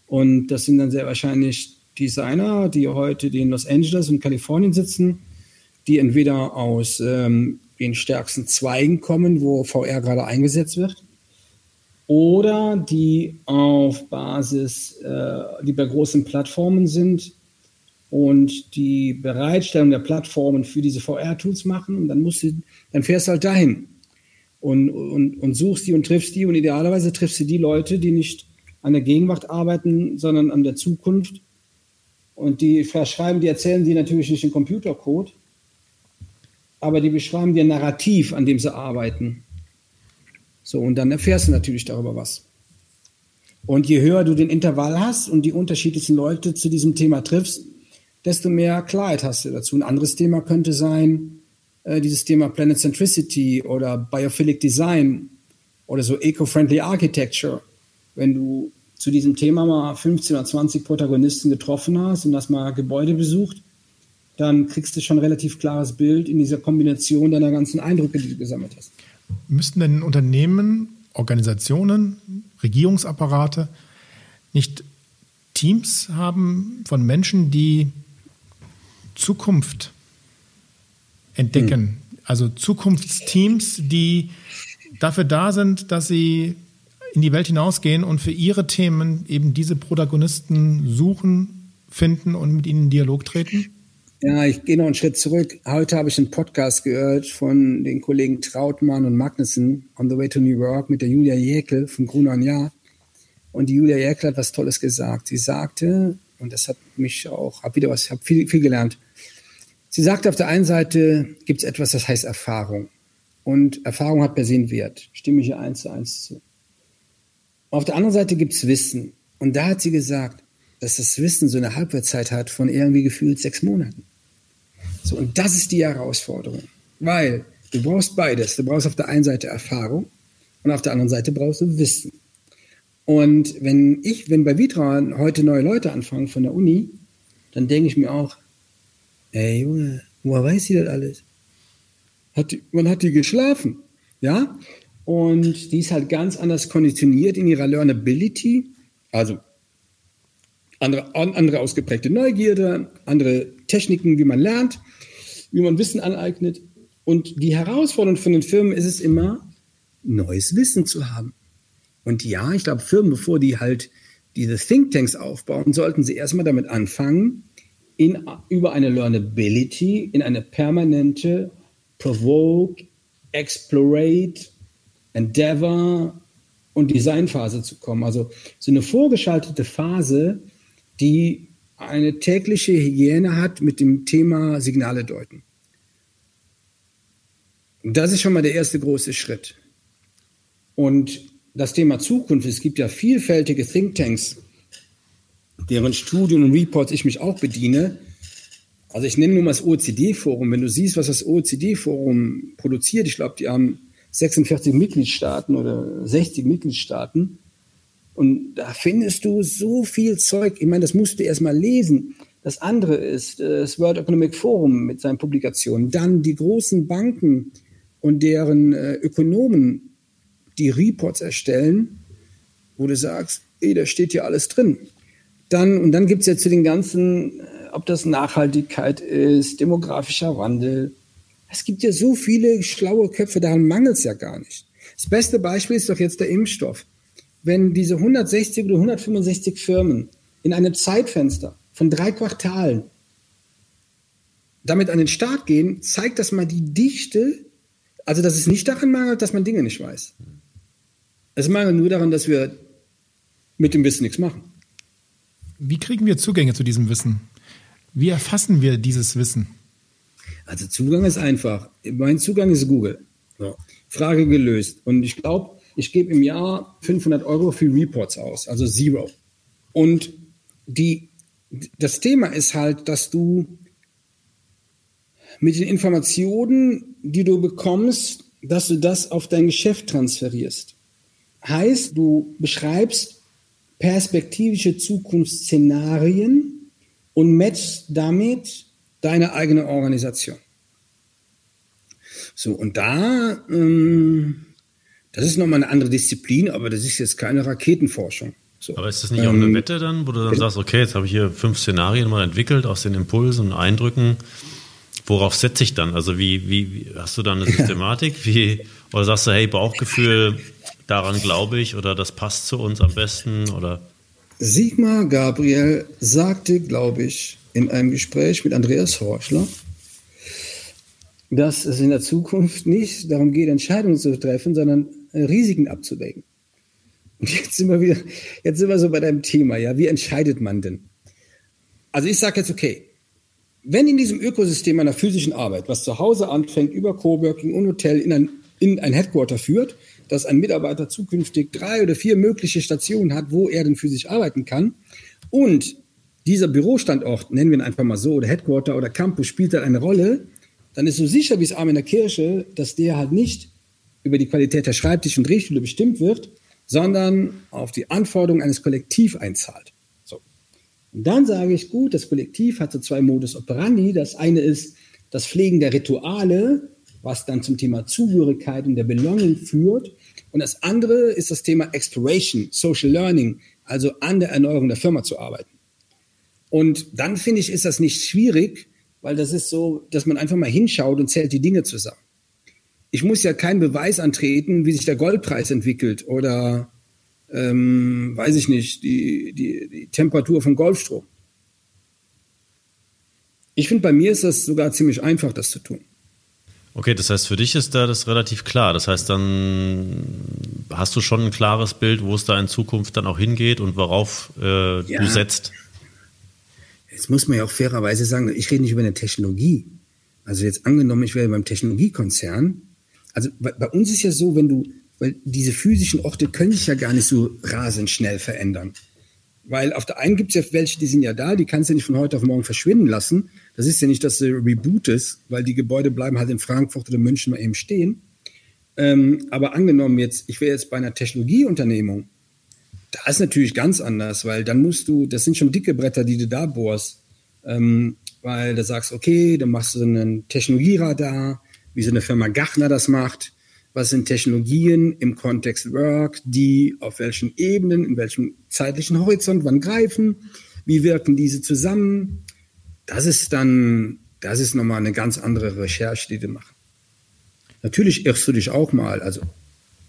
Und das sind dann sehr wahrscheinlich Designer, die heute in Los Angeles und Kalifornien sitzen, die entweder aus ähm, den stärksten Zweigen kommen, wo VR gerade eingesetzt wird, oder die auf Basis, äh, die bei großen Plattformen sind und die Bereitstellung der Plattformen für diese VR-Tools machen. Dann musst du, dann fährst du halt dahin und, und, und suchst die und triffst die. Und idealerweise triffst du die Leute, die nicht an der Gegenwart arbeiten, sondern an der Zukunft und die verschreiben, die erzählen dir natürlich nicht den Computercode, aber die beschreiben dir Narrativ, an dem sie arbeiten. So, und dann erfährst du natürlich darüber was. Und je höher du den Intervall hast und die unterschiedlichsten Leute zu diesem Thema triffst, desto mehr Klarheit hast du dazu. Ein anderes Thema könnte sein, äh, dieses Thema Planet Centricity oder Biophilic Design oder so Eco-Friendly Architecture. Wenn du zu diesem Thema mal 15 oder 20 Protagonisten getroffen hast und hast mal Gebäude besucht, dann kriegst du schon ein relativ klares Bild in dieser Kombination deiner ganzen Eindrücke, die du gesammelt hast. Müssten denn Unternehmen, Organisationen, Regierungsapparate nicht Teams haben von Menschen, die Zukunft entdecken? Hm. Also Zukunftsteams, die dafür da sind, dass sie in die Welt hinausgehen und für ihre Themen eben diese Protagonisten suchen, finden und mit ihnen in Dialog treten? Ja, ich gehe noch einen Schritt zurück. Heute habe ich einen Podcast gehört von den Kollegen Trautmann und Magnussen on the way to New York mit der Julia Jäkel von Gruner und Jahr. Und die Julia Jäkel hat was Tolles gesagt. Sie sagte, und das hat mich auch, habe wieder was, habe viel, viel gelernt. Sie sagte, auf der einen Seite gibt es etwas, das heißt Erfahrung. Und Erfahrung hat per se einen Wert. Stimme ich hier eins zu eins zu. Auf der anderen Seite gibt es Wissen. Und da hat sie gesagt, dass das Wissen so eine Halbwertszeit hat von irgendwie gefühlt sechs Monaten. So, und das ist die Herausforderung. Weil du brauchst beides. Du brauchst auf der einen Seite Erfahrung und auf der anderen Seite brauchst du Wissen. Und wenn ich, wenn bei Vitra heute neue Leute anfangen von der Uni, dann denke ich mir auch, ey Junge, woher weiß sie das alles? Hat die, wann hat die geschlafen? Ja? Und die ist halt ganz anders konditioniert in ihrer Learnability. Also andere, andere ausgeprägte Neugierde, andere Techniken, wie man lernt, wie man Wissen aneignet. Und die Herausforderung von den Firmen ist es immer, neues Wissen zu haben. Und ja, ich glaube, Firmen, bevor die halt diese Thinktanks aufbauen, sollten sie erstmal damit anfangen, in, über eine Learnability in eine permanente Provoke, Explorate, Endeavor und Designphase zu kommen. Also so eine vorgeschaltete Phase, die eine tägliche Hygiene hat mit dem Thema Signale deuten. Das ist schon mal der erste große Schritt. Und das Thema Zukunft, es gibt ja vielfältige Thinktanks, deren Studien und Reports ich mich auch bediene. Also ich nenne nur mal das OECD-Forum. Wenn du siehst, was das OECD-Forum produziert, ich glaube, die haben 46 Mitgliedstaaten oder 60 Mitgliedstaaten. Und da findest du so viel Zeug. Ich meine, das musst du erst mal lesen. Das andere ist äh, das World Economic Forum mit seinen Publikationen. Dann die großen Banken und deren äh, Ökonomen, die Reports erstellen, wo du sagst, ey, da steht hier alles drin. Dann, und dann gibt es ja zu den ganzen, äh, ob das Nachhaltigkeit ist, demografischer Wandel, es gibt ja so viele schlaue Köpfe, daran mangelt es ja gar nicht. Das beste Beispiel ist doch jetzt der Impfstoff. Wenn diese 160 oder 165 Firmen in einem Zeitfenster von drei Quartalen damit an den Start gehen, zeigt das mal die Dichte, also dass es nicht daran mangelt, dass man Dinge nicht weiß. Es mangelt nur daran, dass wir mit dem Wissen nichts machen. Wie kriegen wir Zugänge zu diesem Wissen? Wie erfassen wir dieses Wissen? Also Zugang ist einfach. Mein Zugang ist Google. So. Frage gelöst. Und ich glaube, ich gebe im Jahr 500 Euro für Reports aus, also Zero. Und die das Thema ist halt, dass du mit den Informationen, die du bekommst, dass du das auf dein Geschäft transferierst. Heißt, du beschreibst perspektivische Zukunftsszenarien und matchst damit deine eigene Organisation. So, und da, ähm, das ist nochmal eine andere Disziplin, aber das ist jetzt keine Raketenforschung. So. Aber ist das nicht auch eine ähm, Wette dann, wo du dann sagst, okay, jetzt habe ich hier fünf Szenarien mal entwickelt aus den Impulsen und Eindrücken. Worauf setze ich dann? Also wie, wie, wie hast du dann eine Systematik? Wie, oder sagst du, hey, Bauchgefühl, daran glaube ich oder das passt zu uns am besten oder? Sigmar Gabriel sagte, glaube ich, in einem Gespräch mit Andreas Horschler, dass es in der Zukunft nicht darum geht, Entscheidungen zu treffen, sondern Risiken abzuwägen. Und jetzt sind wir wieder, jetzt sind wir so bei deinem Thema, ja. Wie entscheidet man denn? Also ich sage jetzt, okay, wenn in diesem Ökosystem einer physischen Arbeit, was zu Hause anfängt, über Coworking und Hotel in ein, in ein Headquarter führt, dass ein Mitarbeiter zukünftig drei oder vier mögliche Stationen hat, wo er denn physisch arbeiten kann und dieser Bürostandort, nennen wir ihn einfach mal so, oder Headquarter oder Campus spielt dann eine Rolle, dann ist so sicher wie es Arm in der Kirche, dass der halt nicht über die Qualität der Schreibtisch- und Drehstühle bestimmt wird, sondern auf die Anforderungen eines Kollektivs einzahlt. So. Und dann sage ich, gut, das Kollektiv hat so zwei Modus operandi. Das eine ist das Pflegen der Rituale, was dann zum Thema Zugehörigkeit und der Belonging führt. Und das andere ist das Thema Exploration, Social Learning, also an der Erneuerung der Firma zu arbeiten. Und dann finde ich, ist das nicht schwierig, weil das ist so, dass man einfach mal hinschaut und zählt die Dinge zusammen. Ich muss ja keinen Beweis antreten, wie sich der Goldpreis entwickelt oder ähm, weiß ich nicht, die, die, die Temperatur von Golfstrom. Ich finde, bei mir ist das sogar ziemlich einfach, das zu tun. Okay, das heißt, für dich ist da das relativ klar. Das heißt, dann hast du schon ein klares Bild, wo es da in Zukunft dann auch hingeht und worauf äh, ja. du setzt. Jetzt muss man ja auch fairerweise sagen, ich rede nicht über eine Technologie. Also jetzt angenommen, ich wäre beim Technologiekonzern. Also bei, bei uns ist ja so, wenn du, weil diese physischen Orte können sich ja gar nicht so rasend schnell verändern. Weil auf der einen gibt es ja welche, die sind ja da, die kannst du nicht von heute auf morgen verschwinden lassen. Das ist ja nicht, dass du rebootest, weil die Gebäude bleiben halt in Frankfurt oder München mal eben stehen. Ähm, aber angenommen jetzt, ich wäre jetzt bei einer Technologieunternehmung, da ist natürlich ganz anders, weil dann musst du, das sind schon dicke Bretter, die du da bohrst. Ähm, weil du sagst, okay, dann machst du einen Technologieradar, wie so eine Firma Gachner das macht. Was sind Technologien im Kontext Work, die auf welchen Ebenen, in welchem zeitlichen Horizont wann greifen? Wie wirken diese zusammen? Das ist dann, das ist nochmal eine ganz andere Recherche, die du machst. Natürlich irrst du dich auch mal, also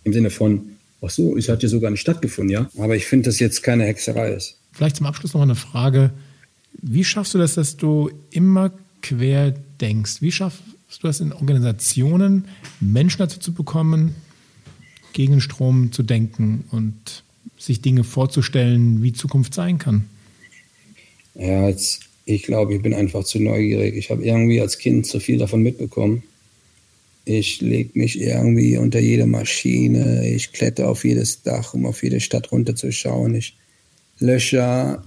im Sinne von, ach so, es hat ja sogar nicht stattgefunden, ja. Aber ich finde, dass jetzt keine Hexerei ist. Vielleicht zum Abschluss noch eine Frage. Wie schaffst du das, dass du immer quer denkst? Wie schaffst du das in Organisationen, Menschen dazu zu bekommen, gegen den Strom zu denken und sich Dinge vorzustellen, wie Zukunft sein kann? Ja, jetzt, ich glaube, ich bin einfach zu neugierig. Ich habe irgendwie als Kind zu viel davon mitbekommen. Ich lege mich irgendwie unter jede Maschine. Ich kletter auf jedes Dach, um auf jede Stadt runterzuschauen. Ich lösche,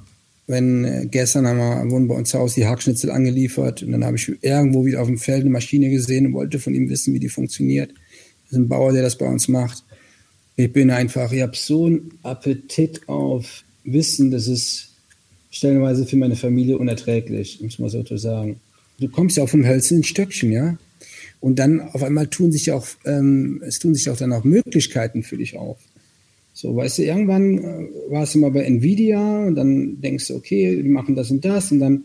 wenn äh, gestern haben wir, wurden bei uns zu Hause die Hackschnitzel angeliefert und dann habe ich irgendwo wieder auf dem Feld eine Maschine gesehen und wollte von ihm wissen, wie die funktioniert. Das ist ein Bauer, der das bei uns macht. Ich bin einfach, ich habe so einen Appetit auf Wissen, das ist stellenweise für meine Familie unerträglich, muss man so sagen. Du kommst ja auf dem hölzernen Stöckchen, ja. Und dann auf einmal tun sich auch, ähm, es tun sich auch dann auch Möglichkeiten für dich auf. So, weißt du, irgendwann äh, warst du mal bei Nvidia und dann denkst du, okay, die machen das und das und dann,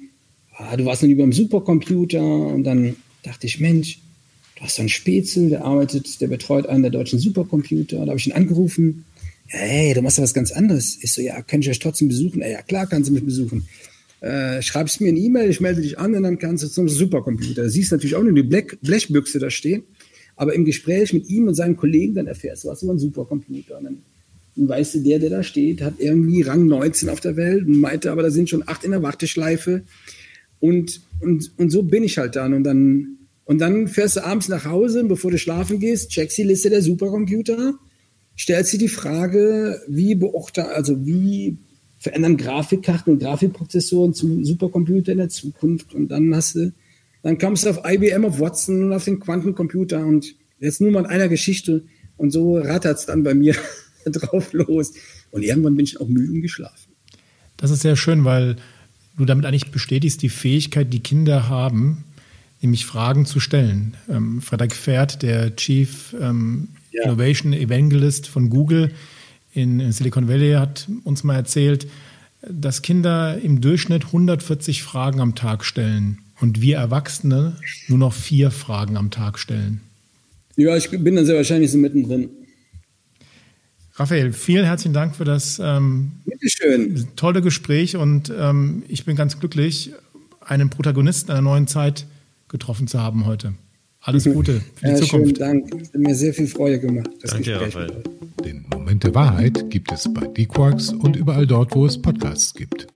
ah, du warst dann über dem Supercomputer und dann dachte ich, Mensch, du hast so einen Spätzle, der arbeitet, der betreut einen der deutschen Supercomputer. Da habe ich ihn angerufen. Hey, du machst ja was ganz anderes. Ich so, ja, kann ich euch trotzdem besuchen? Ja, klar, kannst du mich besuchen äh, schreibst mir eine E-Mail, ich melde dich an und dann kannst du zum Supercomputer. Du siehst natürlich auch nur die Blech, Blechbüchse da stehen, aber im Gespräch mit ihm und seinen Kollegen, dann erfährst du was über einen Supercomputer. Und dann, dann weißt du, der, der da steht, hat irgendwie Rang 19 auf der Welt und meinte, aber da sind schon acht in der Warteschleife. Und, und, und so bin ich halt dann. Und dann, und dann fährst du abends nach Hause, bevor du schlafen gehst, checkst die Liste der Supercomputer, stellst dir die Frage, wie beurteilt, also wie verändern Grafikkarten und Grafikprozessoren zu Supercomputern in der Zukunft. Und dann hast du, dann kommst du auf IBM, auf Watson und auf den Quantencomputer und jetzt nur mal in einer Geschichte. Und so rattert es dann bei mir drauf los. Und irgendwann bin ich auch müde und geschlafen. Das ist sehr schön, weil du damit eigentlich bestätigst die Fähigkeit, die Kinder haben, nämlich Fragen zu stellen. Ähm, Frederik Pferd, der Chief ähm, ja. Innovation Evangelist von Google in, Silicon Valley, hat uns mal erzählt, dass Kinder im Durchschnitt 140 Fragen am Tag stellen und wir Erwachsene nur noch vier Fragen am Tag stellen. Ja, ich bin dann sehr wahrscheinlich so mittendrin. Raphael, vielen herzlichen Dank für das ähm, tolle Gespräch und ähm, ich bin ganz glücklich, einen Protagonisten einer neuen Zeit getroffen zu haben heute. Alles Gute für die ja, Zukunft. Vielen Dank. Hat mir sehr viel Freude gemacht. Danke, Raphael. Den Moment der Wahrheit gibt es bei D-Quarks und überall dort, wo es Podcasts gibt.